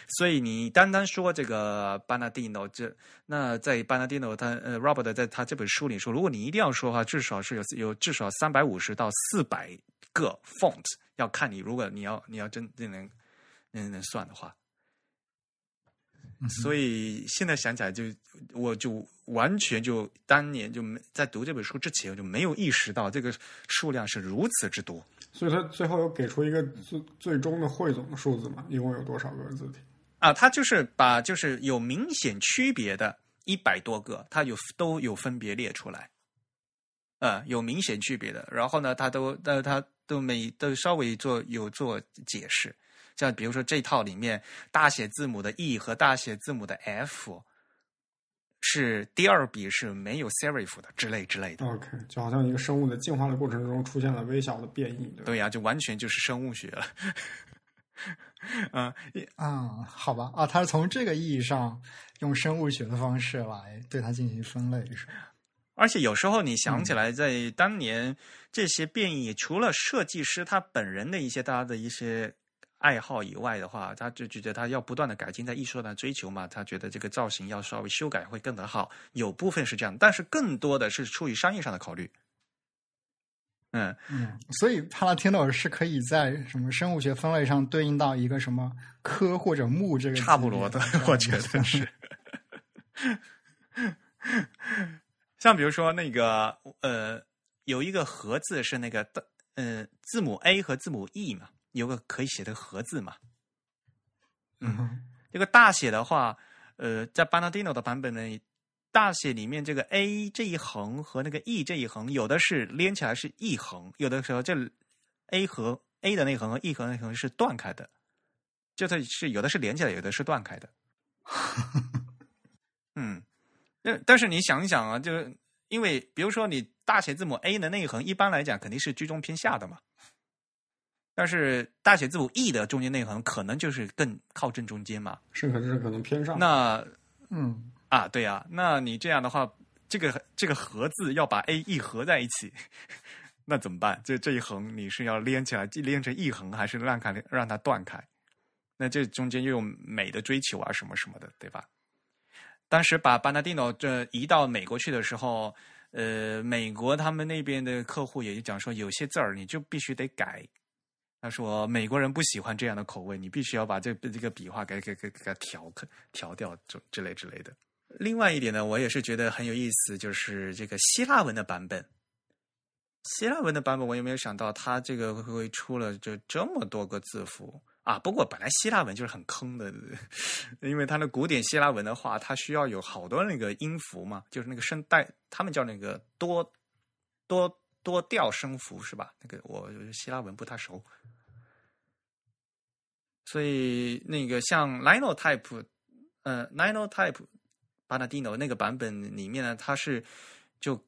所以你单单说这个巴纳蒂诺，这那在巴纳蒂诺他呃 Robert 在他这本书里说，如果你一定要说的话，至少是有有至少三百五十到四百个 font，要看你如果你要你要真正能能能算的话。所以现在想起来，就我就完全就当年就没在读这本书之前，我就没有意识到这个数量是如此之多。
所以他最后又给出一个最最终的汇总的数字嘛？一共有多少个字体？
啊，他就是把就是有明显区别的一百多个，他有都有分别列出来。呃，有明显区别的，然后呢，他都呃他都每都稍微做有做解释。像比如说这套里面大写字母的 E 和大写字母的 F 是是第二笔是没有 serif 的之类之类的。
OK，就好像一个生物的进化的过程中出现了微小的变异，对吧？
对呀、就完全就是生物学了。(laughs) 嗯，
啊，好吧，啊，他是从这个意义上用生物学的方式来对它进行分类，是吧？
而且有时候你想起来，在当年这些变异，除了设计师他本人的一些大家的一些爱好以外的话，他就觉得他要不断的改进，在艺术上追求嘛，他觉得这个造型要稍微修改会更得好。有部分是这样，但是更多的是出于商业上的考虑。嗯，
嗯，所以帕拉提诺是可以在什么生物学分类上对应到一个什么科或者木这个
差不多的，我觉得是。像比如说那个呃，有一个和字是那个的呃字母 A 和字母 E 嘛，有个可以写的和字嘛。
嗯哼
这个大写的话，呃，在 Bernardino 的版本呢，大写里面这个 A 这一横和那个 E 这一横，有的是连起来是一横，有的时候这 A 和 A 的那一横和 E 和那一横是断开的，就它是有的是连起来，有的是断开的。嗯，但但是你想一想啊，就是因为比如说你大写字母 A 的那一横，一般来讲肯定是居中偏下的嘛。但是大写字母 E 的中间那一横可能就是更靠正中间嘛。
甚至是可能偏上。
那
嗯
啊，对呀、那你这样的话，这个这个合字要把 A E 合在一起，(laughs) 那怎么办？这这一横你是要连起来，连成一横，还是让开让它断开？那这中间又有美的追求啊，什么什么的，对吧？当时把巴纳蒂诺这移到美国去的时候，呃，美国他们那边的客户也就讲说，有些字儿你就必须得改。他说美国人不喜欢这样的口味，你必须要把这这个笔画给给给给它调调掉，之之类之类的。另外一点呢，我也是觉得很有意思，就是这个希腊文的版本。希腊文的版本，我也没有想到它这个会出了就这么多个字符啊！不过本来希腊文就是很坑的，(laughs) 因为它的古典希腊文的话，它需要有好多那个音符嘛，就是那个声带，他们叫那个多多多调声符是吧？那个我希腊文不太熟，所以那个像 Linotype，呃，Linotype。巴纳蒂诺那个版本里面呢，它是就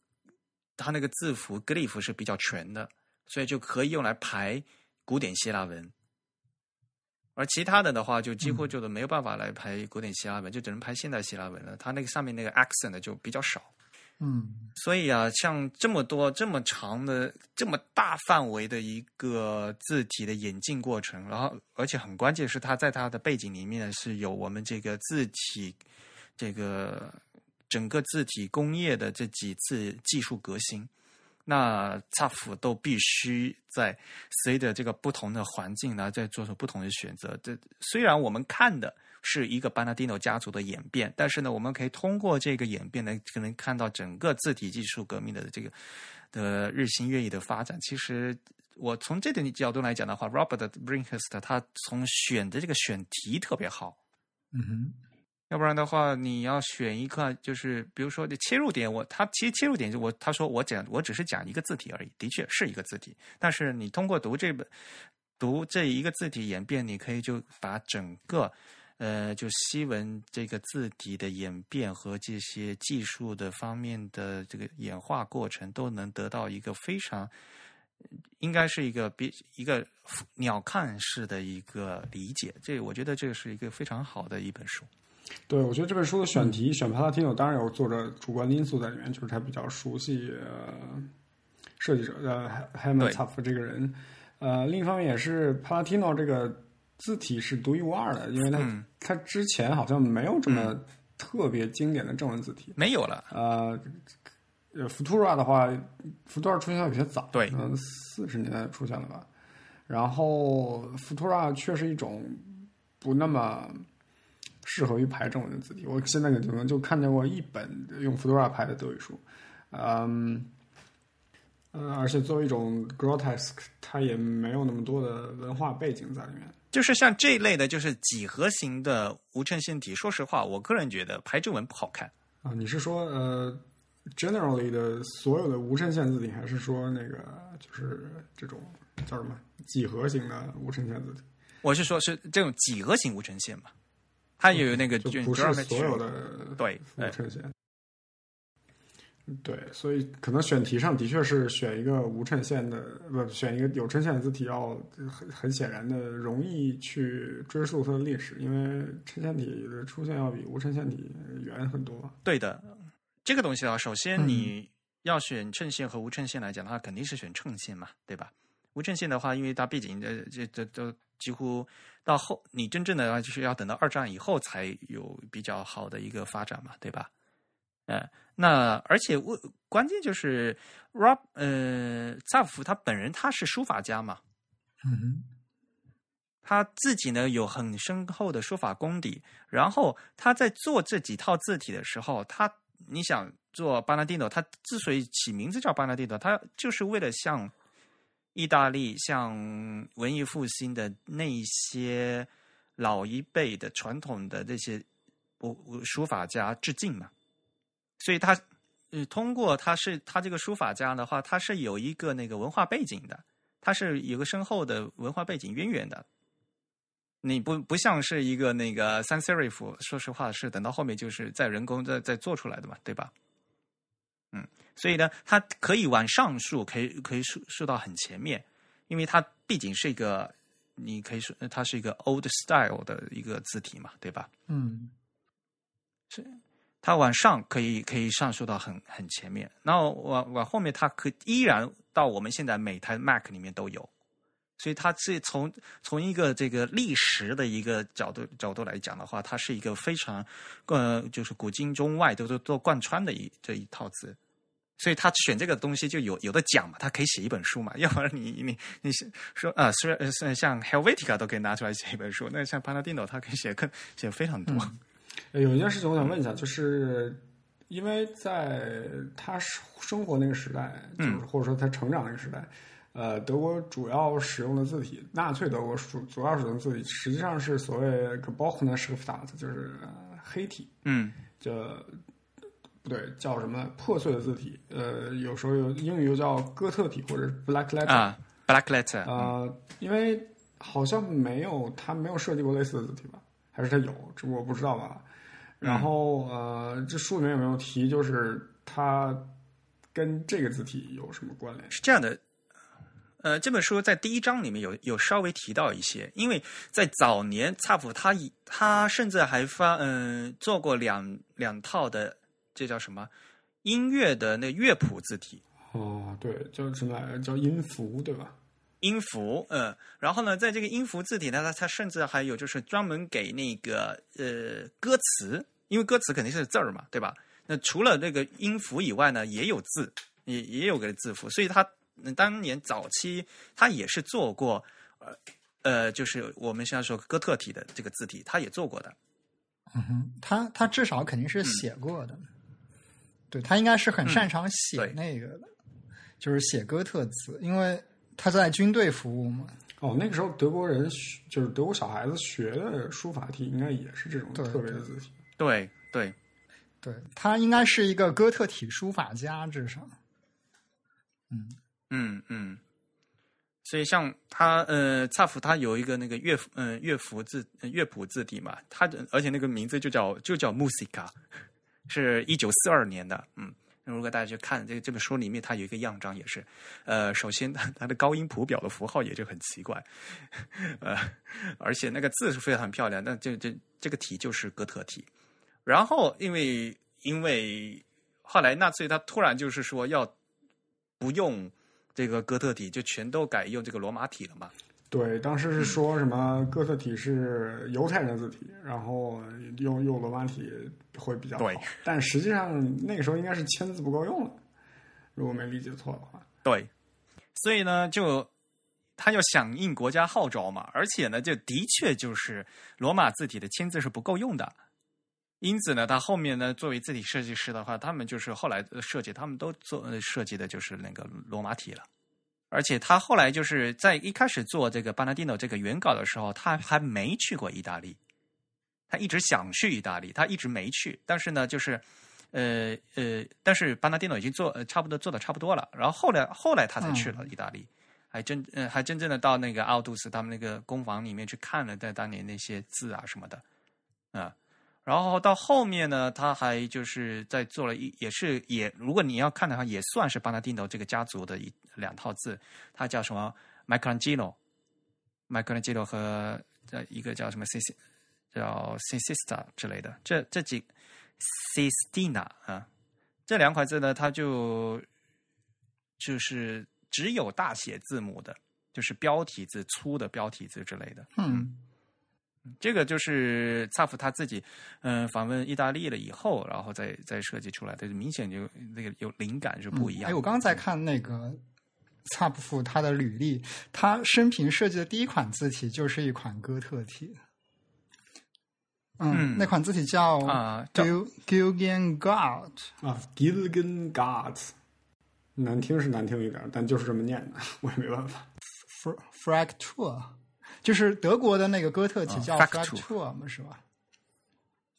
它那个字符 glyph 是比较全的，所以就可以用来排古典希腊文。而其他的的话，就几乎就是没有办法来排古典希腊文，就只能排现代希腊文了。它那个上面那个 accent 就比较少。
嗯
所以啊，像这么多这么长的、这么大范围的一个字体的演进过程，然后而且很关键是它在它的背景里面是有我们这个字体。这个整个字体工业的这几次技术革新，那 TAF 都必须在随着这个不同的环境呢，在做出不同的选择。这虽然我们看的是一个巴纳蒂诺家族的演变，但是呢，我们可以通过这个演变呢，可能看到整个字体技术革命的这个的日新月异的发展。其实。我从这点角度来讲的话，Robert Brinkhurst 他从选的这个选题特别好，
嗯哼。
要不然的话，你要选一个，就是比如说切入点，我他其实切入点就我他说我讲我只是讲一个字体而已，的确是一个字体，但是你通过读这本读这一个字体演变，你可以就把整个呃就西文这个字体的演变和这些技术的方面的这个演化过程，都能得到一个非常应该是一个比一个鸟瞰式的一个理解。这我觉得这是一个非常好的一本书。
对，我觉得这本书的选题选帕拉提诺，当然有作者主观因素在里面，就是他比较熟悉呃设计者
呃
t u f 这个人。呃，另一方面也是帕拉提诺这个字体是独一无二的，因为它、
嗯
他之前好像没有这么特别经典的正文字体。
没有了，
呃，呃，Futura 的话，Futura 出现的比较早，
对
可能四十年代出现了吧。然后 Futura 却是一种不那么适合于排正文的字体。我现在可能就看见过一本用 Futura 排的德语书，嗯，呃，而且作为一种 grotesque，它也没有那么多的文化背景在里面。
就是像这一类的，就是几何型的无衬线体。说实话，我个人觉得排正文不好看。
啊，你是说呃，generally 的所有的无衬线字体，还是说那个就是这种叫什么几何型的无衬线字体？
我是说，是这种几何型无衬线嘛？它有那个
就
就
不是所有的
对，
无衬线。对，所以可能选题上的确是选一个无衬线的，不选一个有衬线的字体，要很很显然的容易去追溯它的历史，因为衬线体的出现要比无衬线体远很多。
对的，这个东西啊，首先你要选衬线和无衬线来讲的话，肯定是选衬线嘛，对吧？无衬线的话，因为它毕竟这这这都几乎到后，你真正的就是要等到二战以后才有比较好的一个发展嘛，对吧？呃，那而且我关键就是 Rob 呃萨夫他本人他是书法家嘛，
嗯
他自己呢有很深厚的书法功底，然后他在做这几套字体的时候，他你想做巴纳蒂诺，他之所以起名字叫巴纳蒂诺，他就是为了向意大利、向文艺复兴的那一些老一辈的传统的这些我书法家致敬嘛。所以他，呃，通过他是他这个书法家的话，他是有一个那个文化背景的，他是有个深厚的文化背景渊源的。你不不像是一个那个 sans serif，说实话是等到后面就是在人工在在做出来的嘛，对吧？嗯，所以呢，它可以往上竖，可以可以竖竖到很前面，因为它毕竟是一个，你可以说它是一个 old style 的一个字体嘛，对吧？
嗯
是。它往上可以可以上溯到很很前面，然后往往后面它可依然到我们现在每台 Mac 里面都有，所以它是从从一个这个历史的一个角度角度来讲的话，它是一个非常呃就是古今中外都都都贯穿的一这一套字，所以他选这个东西就有有的讲嘛，他可以写一本书嘛，(laughs) 要不然你你你说啊，虽然像 Helvetica 都可以拿出来写一本书，那像 Panadino 它可以写更写非常多。
有一件事情我想问一下，就是因为在他生活那个时代，就是或者说他成长那个时代，呃，德国主要使用的字体，纳粹德国主主要使用的字体实际上是所谓 Gebrochene Schriftart，就是黑体，
嗯，
叫不对，叫什么破碎的字体，呃，有时候有英语又叫哥特体或者 Black Letter
啊，Black Letter
啊，因为好像没有他没有设计过类似的字体吧？还是他有？这我不知道吧。然后呃，这书里面有没有提，就是它跟这个字体有什么关联？
是这样的，呃，这本书在第一章里面有有稍微提到一些，因为在早年萨普他以他甚至还发嗯做过两两套的，这叫什么音乐的那乐谱字体？
哦，对，叫什么来着？叫音符对吧？
音符，嗯，然后呢，在这个音符字体呢，它它甚至还有就是专门给那个呃歌词，因为歌词肯定是字儿嘛，对吧？那除了那个音符以外呢，也有字，也也有个字符，所以他当年早期他也是做过，呃呃，就是我们现在说哥特体的这个字体，他也做过的。
嗯哼，他他至少肯定是写过的，对他应该是很擅长写那个的，就是写哥特字，因为。他在军队服务嘛？
哦，那个时候德国人就是德国小孩子学的书法体，应该也是这种特别的字体。
对对
对，他应该是一个哥特体书法家，至少。
嗯嗯嗯。所以像他呃，萨福他有一个那个乐谱嗯乐谱字乐谱字体嘛，他而且那个名字就叫就叫 Musica，是一九四二年的嗯。如果大家去看这这本书里面，它有一个样章，也是，呃，首先它的高音谱表的符号也就很奇怪，呃，而且那个字是非常漂亮，那这这这个体就是哥特体。然后因为因为后来纳粹他突然就是说要不用这个哥特体，就全都改用这个罗马体了嘛。
对，当时是说什么哥特体是犹太人字体，然后用用罗马体会比较好。但实际上那个时候应该是签字不够用了，如果没理解错的话。
对，所以呢，就他要响应国家号召嘛，而且呢，就的确就是罗马字体的签字是不够用的，因此呢，他后面呢，作为字体设计师的话，他们就是后来设计，他们都做设计的就是那个罗马体了。而且他后来就是在一开始做这个巴纳蒂诺这个原稿的时候，他还没去过意大利，他一直想去意大利，他一直没去。但是呢，就是呃呃，但是巴纳蒂诺已经做呃差不多做的差不多了。然后后来后来他才去了意大利，还真呃还真正的到那个奥杜斯他们那个工坊里面去看了在当年那些字啊什么的啊。然后到后面呢，他还就是在做了一，也是也，如果你要看的话，也算是帮他定到这个家族的一两套字，他叫什么 Michelangelo，Michelangelo 和呃一个叫什么 C C 叫 Sistina 之类的，这这几 Sistina 啊，这两款字呢，它就就是只有大写字母的，就是标题字粗的标题字之类的，
嗯
这个就是萨夫他自己，嗯、访问意大利了以后，然后再再设计出来的，明显就那个有灵感是不一样。
哎，我刚刚在看那个萨普夫他的履历，他生平设计的第一款字体就是一款哥特体。嗯，
嗯
那款字体叫
啊叫
Gil Gilgan God。
啊 g i l g a n g a t 难听是难听一点，但就是这么念的，(laughs) 我也没办法。
Fr- Fracture，就是德国的那个哥特体
啊
叫嘛，是吧？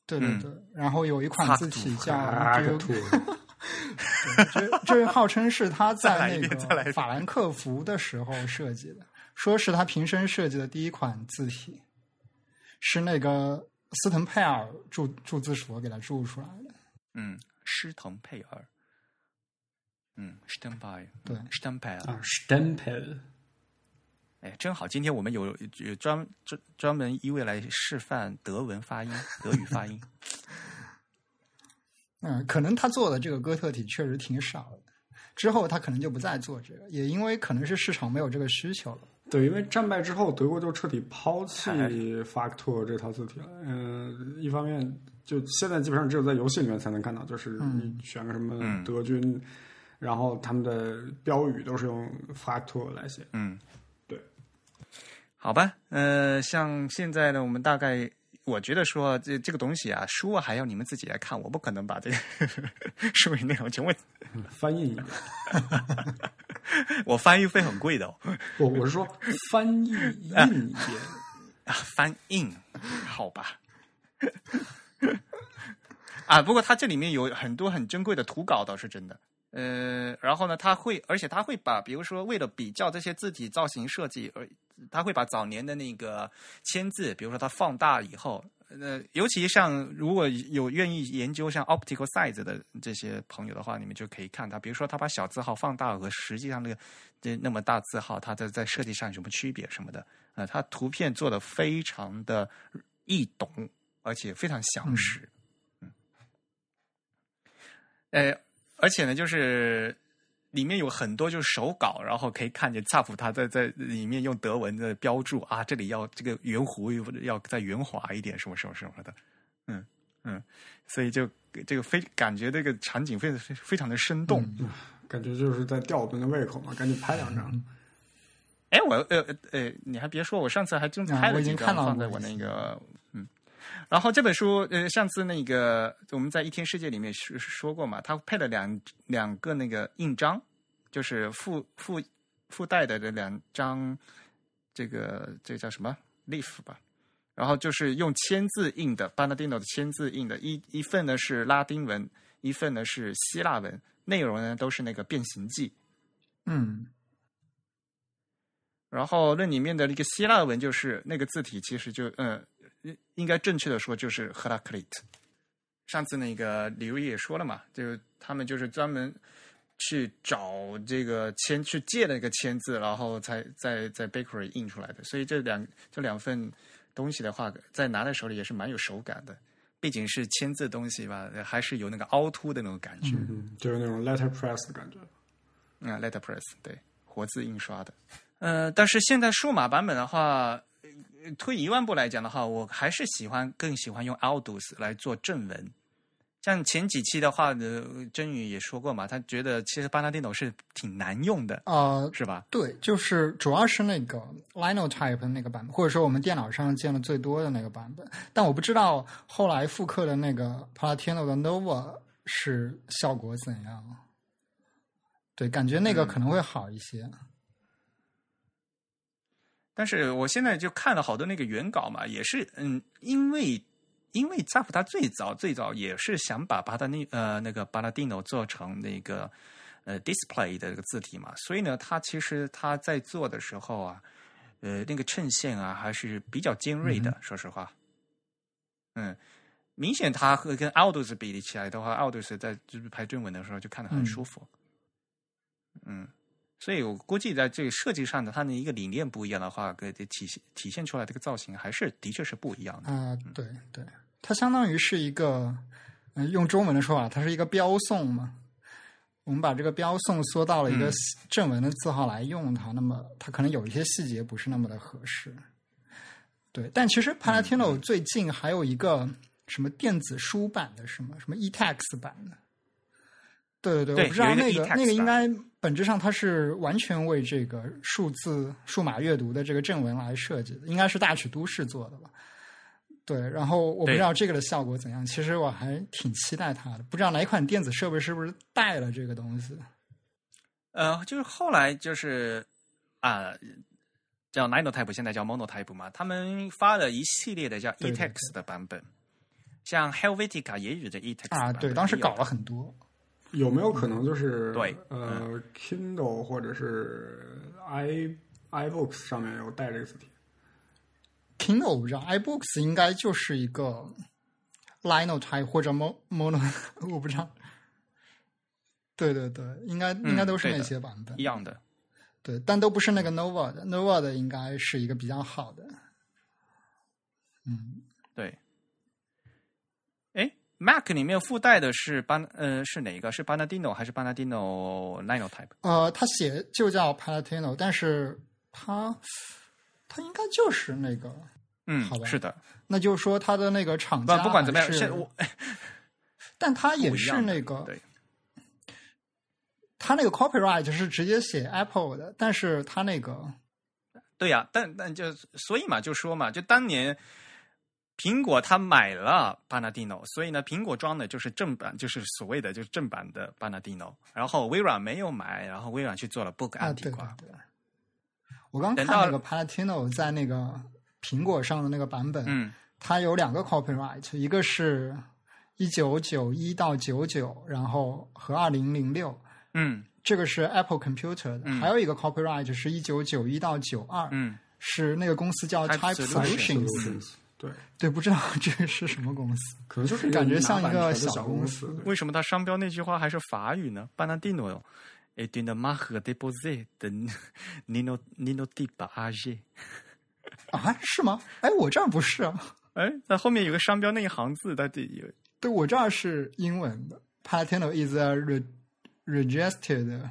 对对
嗯。
对，然后有一款字体叫
啊，个
Gil
兔，
这这号称是他在那个法兰克福的时候设计的，说是他平生设计的第一款字体，是那个斯滕佩尔注注字所给他注出来的。
嗯，施滕佩尔，嗯，施滕佩尔，
对。
施滕佩尔。
啊 s t e m p e
哎，正好今天我们有有专专专门一位来示范德文发音、德语发音。(laughs)
嗯，可能他做的这个哥特体确实挺少的，之后他可能就不再做这个，也因为可能是市场没有这个需求了。
对，因为战败之后，德国就彻底抛弃
哎
Factor 这套字体了。嗯、一方面就现在基本上只有在游戏里面才能看到，就是你选个什么
嗯
德军，然后他们的标语都是用 Factor 来写。
嗯，
对，
好吧，呃，像现在呢，我们大概我觉得说这这个东西啊，书啊还要你们自己来看，我不可能把这个 (laughs) 书里内容全部
翻译一遍，
我翻译费很贵的哦，
我，我是说翻译 (laughs) 印一遍。
啊，翻印，好吧。啊，不过它这里面有很多很珍贵的图稿，倒是真的。呃，然后呢，他会，而且他会把，比如说为了比较这些字体造型设计，而他会把早年的那个签字，比如说它放大以后，呃，尤其像如果有愿意研究像 optical size 的这些朋友的话，你们就可以看它，比如说他把小字号放大和实际上那个这那么大字号，它的在设计上有什么区别什么的，呃，它图片做的非常的易懂，而且非常详实，嗯，呃，而且呢，就是里面有很多就是手稿，然后可以看见萨普他在在里面用德文的标注啊，这里要这个圆弧要再圆滑一点，什么什么什么的，嗯嗯，所以就这个非感觉这个场景非非非常的生动。
嗯
感觉就是在吊我们的胃口嘛，赶紧拍两张。
哎，我呃呃呃，你还别说，我上次还真
啊
拍了几张
我已经看到
放在我那个嗯。然后这本书，呃，上次那个我们在一天世界里面说说过嘛，它配了两两个那个印章，就是附附附带的这两张，这个这个叫什么？leaf 吧，然后就是用签字印的 b a n a d i n o 的签字印的，一一份呢是拉丁文，一份呢是希腊文，内容呢都是那个变形记。
嗯。
然后那里面的那个希腊文就是那个字体，其实就嗯，应该正确的说就是 Heraclit。上次那个李如意也说了嘛，就他们就是专门去找这个签去借那个签字，然后才在在 bakery 印出来的。所以这两这两份东西的话，在拿在手里也是蛮有手感的。毕竟是签字的东西吧，还是有那个凹凸的那种感觉。
嗯，就是那种 letterpress 的感觉。
啊、l e t t e r press 对，活字印刷的。呃，但是现在数码版本的话，呃退一万步来讲的话，我还是喜欢更喜欢用 Aldus 来做正文。像前几期的话呃，真宇也说过嘛，他觉得其实巴拿电脑是挺难用的，
呃，
是吧？
对，就是主要是那个 Linotype 那个版本，或者说我们电脑上见的最多的那个版本。但我不知道后来复刻的那个 Palatino 的 Nova 是效果怎样。对，感觉那个可能会好一些。
但是我现在就看了好多那个原稿嘛，也是嗯，因为因为扎普他最早最早也是想把巴达尼呃那个巴拉蒂诺做成那个呃 display 的这个字体嘛，所以呢，他其实他在做的时候啊，呃那个衬线啊还是比较尖锐的，说实话，嗯。明显它和跟 Aldous 比例起来的话，Aldous 在就是排正文的时候就看得很舒服。嗯，所以我估计在这个设计上的它的一个理念不一样的话，给体现体现出来这个造型还是的确是不一样的。
啊、对对，它相当于是一个，嗯、用中文的说法，它是一个标送嘛。我们把这个标送缩到了一个
嗯
正文的字号来用它，那么它可能有一些细节不是那么的合适。对，但其实 Palatino 最近还有一个什么电子书版的，什么什么 eText 版的。对对
对
我不知道那个那个应该本质上它是完全为这个数字数码阅读的这个正文来设计的，应该是大曲都市做的吧。对，然后我不知道这个的效果怎样，其实我还挺期待它的。不知道哪一款电子设备是不是带了这个东西？
呃，就是后来就是啊、叫 Ninotype，现在叫 Monotype 嘛，他们发了一系列的叫 eText 的版本，像 Helvetica 也有的 eText
啊，对，当时搞了很多。
有没有可能就是
对
呃，Kindle 或者是 i iBooks 上面有带这个字体
？Kindle 我不知道，iBooks 应该就是一个 Linotype 或者 Mo Mono，(laughs) 我不知道。对对对，应该应该都是那些版本
一。样的。
对，但都不是那个 Nova 的，Nova 的应该是一个比较好的。嗯，
，Mac 里面附带的是班呃是哪一个？是 Banadino 还是 Banadino Ninotype？
呃，它写就叫 Panatino，但是它它应该就是那个，
嗯
好，吧
是的。
那就是说它的那个厂家
不不管怎么样，
是
现我 (laughs)
但它也是那个，
对
它那个 copyright 是直接写 Apple 的，但是它那个
对呀、但但就所以嘛，就说嘛，就当年苹果它买了 Banadino，所以呢，苹果装的就是正版，就是所谓的就是正版的 Banadino，然后微软没有买，然后微软去做了 Book
啊，
安地瓜。
对对对。我刚看
到
那个 Palatino 在那个苹果上的那个版本，
嗯
它有两个 copyright，一个是一九九一到九九，然后和二零零六，
嗯
这个是 Apple Computer 的，
嗯
还有一个 copyright 是一九九一到九二，
嗯，
是那个公司叫
Type Solutions。
对，
对，不知道 (laughs) 这是什么公司。
可能就是
感觉像一个
小
小公
司。
为什么它商标那句话还是法语呢？Banadino。et d'une marque déposée de Nino Nino Type AG。
啊，是吗？哎，我这儿不是啊，(laughs)
哎，在后面有个商标那一行字，它这有
对我这儿是英文的。Palatino is a re registered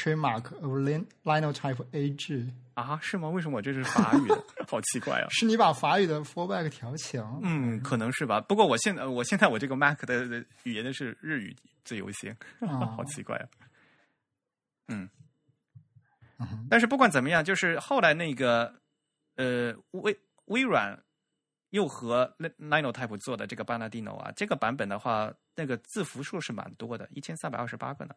trademark of Lin Linotype AG。
啊？是吗？为什么我这是法语的？(laughs) 好奇怪啊！
是你把法语的 fallback 调强？
嗯，可能是吧。不过我现在，我现在我这个 Mac 的的语言的是日语最优先，
啊
好奇怪啊。嗯
嗯，
但是不管怎么样，就是后来那个呃微微软又和 Linotype 做的这个 Banadino 啊，这个版本的话，那个字符数是蛮多的，一千三百二十八个呢。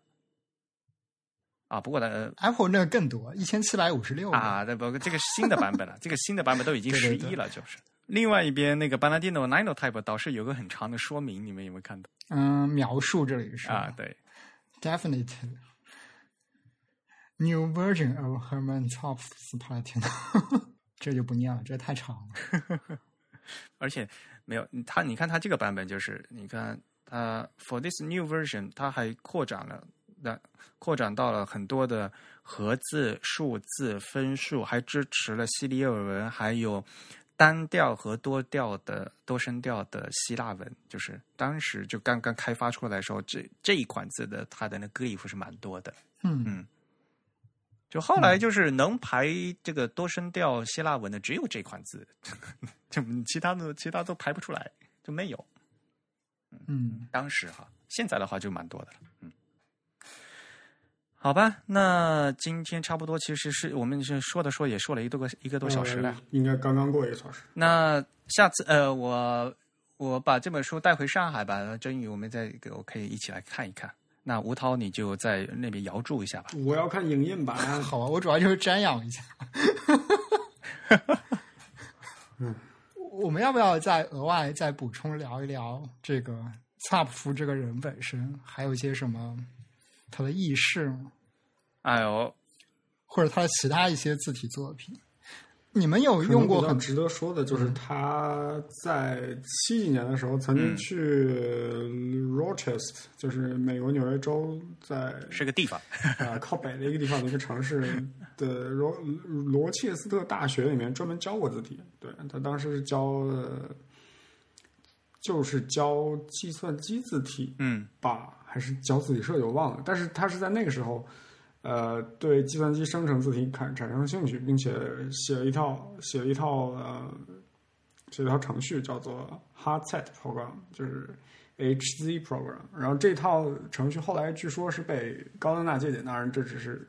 啊，不过呢
，Apple 那个更多，一千七百五十六
啊，那不，这个新的版本了，这个新的版本都已经十一了，就是。另外一边那个 Banadino Nanotype 倒是有个很长的说明，你们有没有看到
嗯，描述这里是
啊？对
，Definitely. New version of Herman Topf's Palatino，(laughs) 这就不念了，这太长了。(laughs)
而且没有它，你看它这个版本就是，你看它 for this new version，它还扩展了，那扩展到了很多的和字、数字、分数，还支持了西里尔文，还有单调和多调的多声调的希腊文。就是当时就刚刚开发出来的时候，这这一款字的它的那个 glyph 是蛮多的。
嗯
嗯就后来就是能排这个多声调希腊文的只有这款字，(laughs) 就其他的其他都排不出来，就没有。
嗯，
当时哈，现在的话就蛮多的了。嗯，好吧，那今天差不多，其实是我们是说的说也说了一多个一个多小时了。
呃应该刚刚过一个小时。
那下次呃，我我把这本书带回上海吧，真宇我们再给我可以一起来看一看。那吴涛你就在那边遥祝一下吧。
我要看影印版，(laughs)
好啊，我主要就是瞻仰一下。(laughs)
嗯，
我们要不要再额外再补充聊一聊这个萨普夫这个人本身，还有一些什么他的轶事吗？
哎呦，
或者他的其他一些字体作品？你们有用过很
值得说的，就是他在七几年的时候曾经去 Rochester，就是美国纽约州，在
是个地方 (laughs)
啊，靠北的一个地方的一个城市的罗罗切斯特大学里面专门教过字体。对他当时是教的，就是教计算机字体，
嗯，
吧，还是教字体设计，我忘了。但是他是在那个时候。呃，对计算机生成字体产产生了兴趣，并且写了一套写了一套呃写了一套程序，叫做 Hardset Program，就是 HZ Program。然后这套程序后来据说是被高德纳借鉴，当然这只是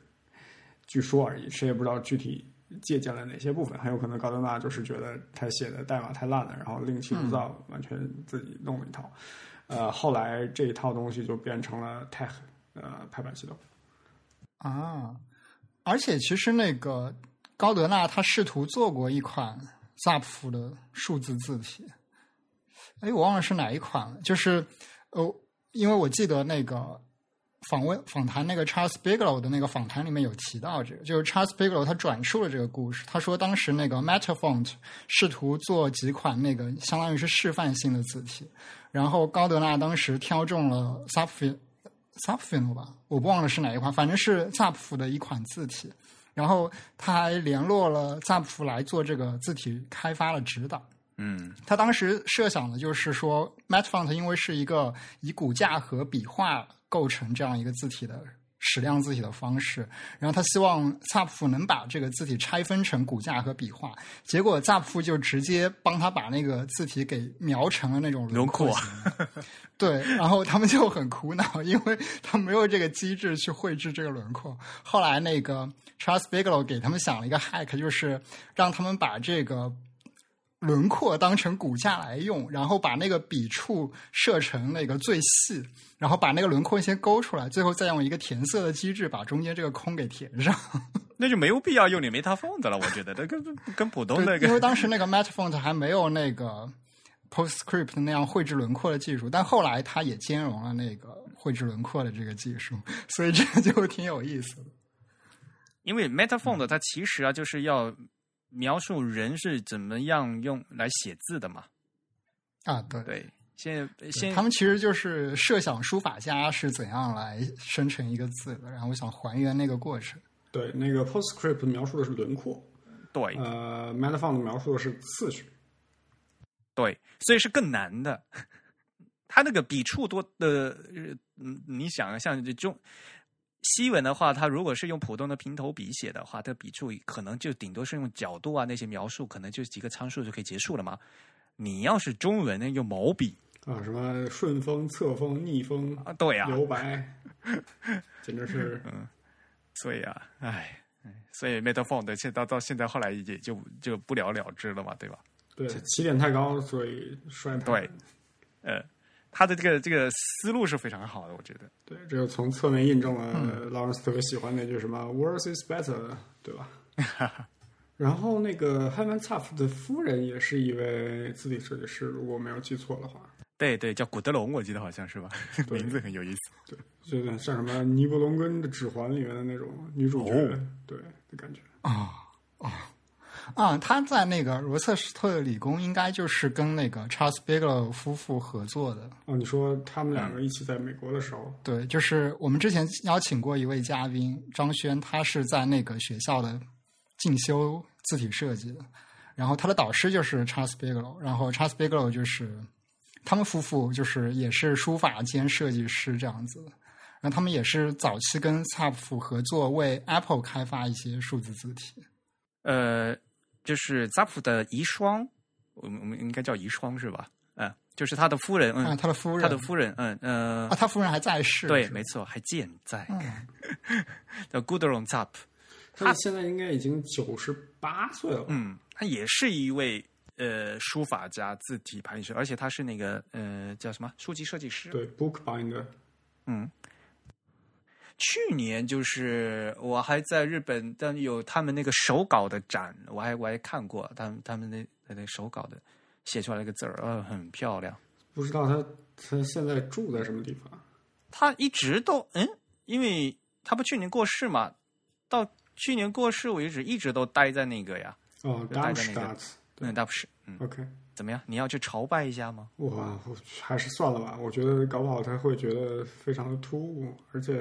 据说而已，谁也不知道具体借鉴了哪些部分。很有可能高德纳就是觉得他写的代码太烂了，然后另起炉灶，完全自己弄了一套。呃，后来这一套东西就变成了 Tech 呃排版系统。
啊，而且其实那个高德纳他试图做过一款 Zapf 的数字字体，哎，我忘了是哪一款了。就是呃，因为我记得那个访问访谈那个 Charles Bigelow 的那个访谈里面有提到这个，就是 Charles Bigelow 他转述了这个故事。他说当时那个 Metafont 试图做几款那个相当于是示范性的字体，然后高德纳当时挑中了 Zapf。Zapfino 吧，我不忘了是哪一款，反正是 Zapf 的一款字体。然后他还联络了 Zapf 来做这个字体开发的指导。
嗯，
他当时设想的就是说，Matfont 因为是一个以骨架和笔画构成这样一个字体的。矢量字体的方式，然后他希望 Zapf 能把这个字体拆分成骨架和笔画，结果 Zapf 就直接帮他把那个字体给描成了那种轮廓。对，然后他们就很苦恼，因为他没有这个机制去绘制这个轮廓。后来那个 Charles Bigelow 给他们想了一个 hack，就是让他们把这个。轮廓当成骨架来用，然后把那个笔触设成那个最细，然后把那个轮廓先勾出来，最后再用一个填色的机制把中间这个空给填上。(laughs)
那就没有必要用你 MetaFont 了，我觉得这跟跟普通 (laughs) 那个，
因为当时那个 MetaFont 还没有那个 PostScript 那样绘制轮廓的技术，但后来它也兼容了那个绘制轮廓的这个技术，所以这个就挺有意思的。
因为 MetaFont 它其实啊就是要。描述人是怎么样用来写字的嘛？
啊，对
对，现现
他们其实就是设想书法家是怎样来生成一个字的，然后我想还原那个过程。
对，那个 PostScript 描述的是轮廓，
对，
呃，Metafont 描述的是次序，
对，所以是更难的。(laughs) 他那个笔触多的，嗯，你想像这中。西文的话，它如果是用普通的平头笔写的话，它笔触可能就顶多是用角度啊那些描述，可能就几个参数就可以结束了嘛。你要是中文呢，用毛笔
啊，什么顺风、侧风、逆风
啊，对呀，
留白，(laughs) 简直是
嗯。所以啊，唉，所以 Metafont 现到到现在后来也就就不了了之了嘛，对吧？
对，起点太高，所以衰
退。对，呃。他的这个这个思路是非常好的，我觉得。
对，这就从侧面印证了劳伦斯特别喜欢那句什么 “worse is better”，对吧？(laughs) 然后那个 Herman Zapf 的夫人也是一位字体设计师，如果没有记错的话。
对对，叫古德龙，我记得好像是吧？名字很有意思。
对，就有点像什么《尼伯龙根的指环》里面的那种女主角，对的感觉。
啊啊。啊，他在那个罗瑟斯特理工，应该就是跟那个 Charles Bigelow 夫妇合作的。
哦，你说他们两个一起在美国的时候？
对，就是我们之前邀请过一位嘉宾张轩，他是在那个学校的进修字体设计的，然后他的导师就是 Charles Bigelow，然后 Charles Bigelow 就是他们夫妇就是也是书法兼设计师这样子，然后他们也是早期跟 Zapf 合作为 Apple 开发一些数字字体，
呃。就是扎普的遗孀，我们我们应该叫遗孀是吧？嗯，就是他的夫人，嗯，
他的夫人，
他的夫人，嗯嗯，
啊，他夫人还在世，
对，没错，还健在，叫 Gudrun Zapp，
他现在应该已经九十八岁了，
嗯，他也是一位呃书法家、字体排印师，而且他是那个呃叫什么？书籍设计师，
对，Bookbinder，
嗯。去年就是我还在日本，但有他们那个手稿的展，我还我还看过他们他们那那手稿的写出来那个字儿，呃，很漂亮。
不知道他他现在住在什么地方？
他一直都嗯，因为他不去年过世嘛，到去年过世为止，一直都待在那个呀。
哦
就带着那个嗯，大不是，嗯
，OK，
怎么样？你要去朝拜一下吗？
哇，我还是算了吧。我觉得搞不好他会觉得非常的突兀，而且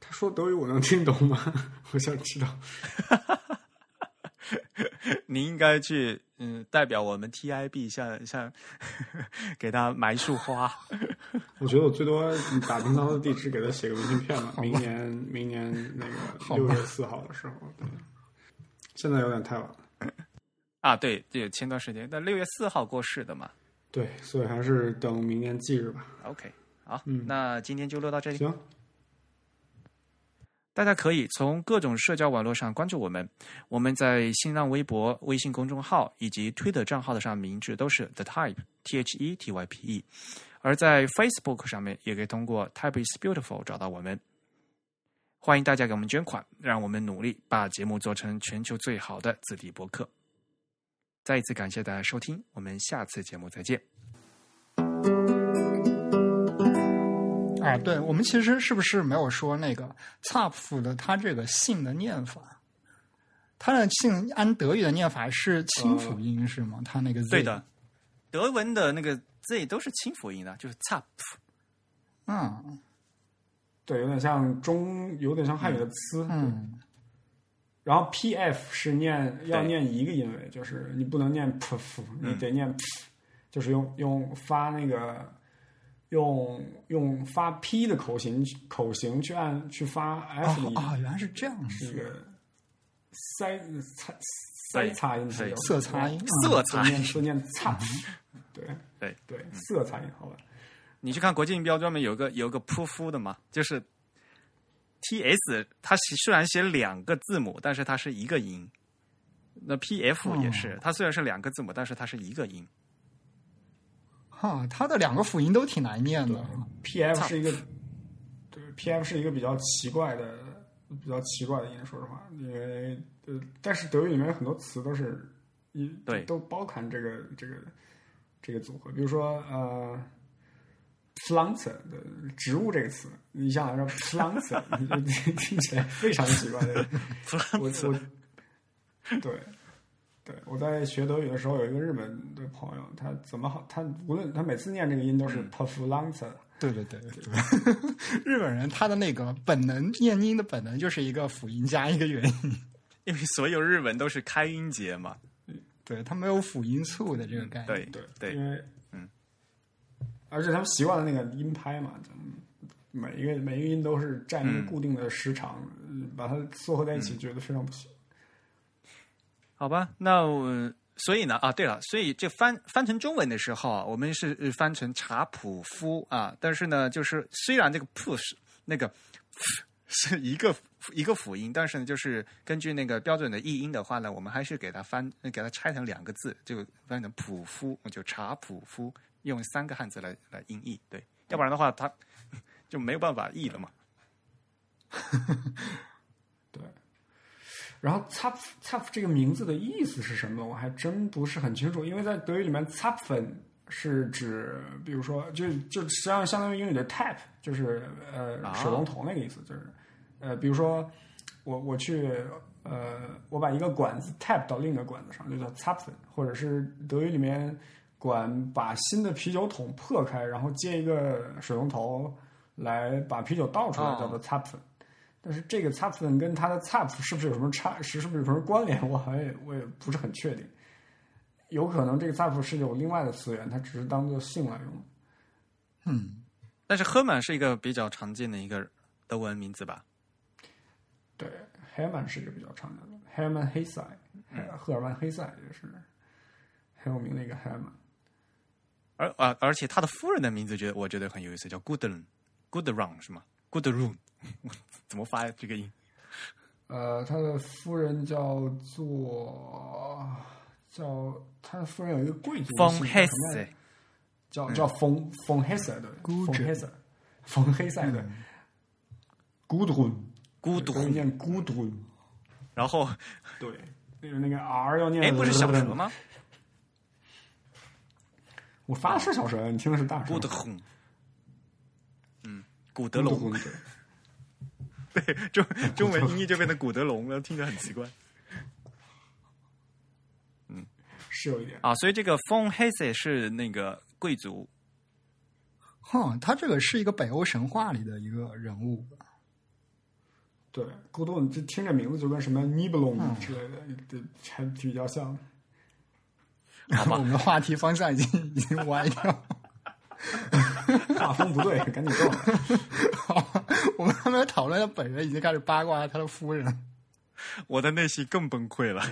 他说德语我能听懂吗？(laughs) 我想知道。(laughs)
你应该去，嗯，代表我们 TIB 向向给他买一束花。(laughs)
我觉得我最多打听到他的地址，给他写个明信片吧。明年明年那个六月四号的时候，对，现在有点太晚了。
啊，对，对，前段时间，但六月四号过世的嘛。
对，所以还是等明年忌日吧。
OK，好，
嗯
那今天就录到这里。
行，
大家可以从各种社交网络上关注我们，我们在新浪微博、微信公众号以及推特账号的上名字都是 The Type T H E T Y P E，而在 Facebook 上面也可以通过 Type is Beautiful 找到我们。欢迎大家给我们捐款，让我们努力把节目做成全球最好的字体博客。再一次感谢大家收听，我们下次节目再见。
啊，对，我们其实是不是没有说那个 Zapf 的它这个姓的念法？它的姓按德语的念法是清辅音、是吗？它那个 Z
对的，德文的那个 Z 都是清辅音的，就是 Zapf。
嗯
对，有点像中，有点像汉语的“呲”。
嗯
然后 P F 是念要念一个音位，就是你不能念 p f，你
嗯
得念 p，、就是用用发那个用用发 P 的口型口型去按去发 F 的音，
哦哦，原来是这样子，
是一个塞擦塞擦音
色擦音，
色彩
是念是念擦，(laughs) 对
对
对，色擦音，好吧。
你去看国际音标专门有个有个扑夫的嘛，就是 T S，它虽然写两个字母，但是它是一个音。那 P F 也是，它虽然是两个字母，但是它是一个音。
哈，它的两个辅音都挺难念的。
P F 是一个，对，P F 是一个比较奇怪的、比较奇怪的音，说实话，因为呃，但是德语里面有很多词都是一
对
都包含这个这个这个组合，比如说呃，pflanze 的植物这个词，你想想来说就听起来非常奇怪的，我我对。对，我在学德语的时候，有一个日本的朋友，他怎么好？他无论他每次念这个音都是 p f l a n z e
对对对对，(laughs) 日本人他的那个本能念音的本能就是一个辅音加一个元音，(laughs)
因为所有日文都是开音节嘛。
对他没有辅音促的这个概念。
对
对
对
因为
嗯，
而且他们习惯了那个音拍嘛，嗯每一个每一个音都是占一个
嗯
固定的时长，嗯把它缩合在一起，觉得非常不行。
好吧，那我所以呢啊，对了，所以这翻翻成中文的时候啊，我们是呃翻成查普夫啊，但是呢，就是虽然这个 push 那个是一个一个辅音，但是呢，就是根据那个标准的译音的话呢，我们还是给它翻给它拆成两个字，就翻成普夫，就查普夫，用三个汉字来来音译，对，要不然的话它 (laughs) 就没有办法译了嘛。(laughs)
对。然后 “zapf zapf” 这个名字的意思是什么？我还真不是很清楚，因为在德语里面 “zapfen” 是指，比如说，就就实际上相当于英语的 “tap”，就是呃水龙头那个意思，就是呃，比如说我我去呃，我把一个管子 tap 到另一个管子上，就叫 “zapfen”，或者是德语里面管把新的啤酒桶破开，然后接一个水龙头来把啤酒倒出来，
哦
叫做 “zapfen”。但是这个 zapfen 跟它的 tap 是不是有什么差，是是不是有什么关联？我好像也我也不是很确定。有可能这个 tap 是有另外的词源，它只是当做姓来用。
嗯，
但是赫曼是一个比较常见的一个德文名字吧？
对，Hermann 是一个比较常见的，Hermann h e s e 赫尔曼黑塞也是很有名的一个 Hermann。
而而而且他的夫人的名字觉得我觉得很有意思，叫 Goodrun，Goodrun 是吗？Goodrun，(laughs) 怎么发这个音？
呃，他的夫人叫做叫他的夫人有一个贵族
方
姓
Hesse
叫什叫叫冯冯黑色的，风黑塞，冯黑塞的 Gudrun，念孤独，
然后
对，那个那个 R 要念。
哎，不是小蛇？吗
我发的是小舌，你听的是大舌。
？Gudrun，嗯，古德龙，
对
对，中 (laughs) 中文音译就变成古德龙了，听着很奇怪。
嗯 (laughs) 是有一点。
啊，所以这个 von Hesse 是那个贵族，
哼，他这个是一个北欧神话里的一个人物。
对，古董这听着名字就跟什么尼布隆
嗯
之类的，对，还比较像。
好吧
我们的话题方向已经已经歪掉。(laughs)
画风不对，(laughs) 赶紧说。
好，我们还没有讨论他本人，已经开始八卦他的夫人。
我的内心更崩溃了。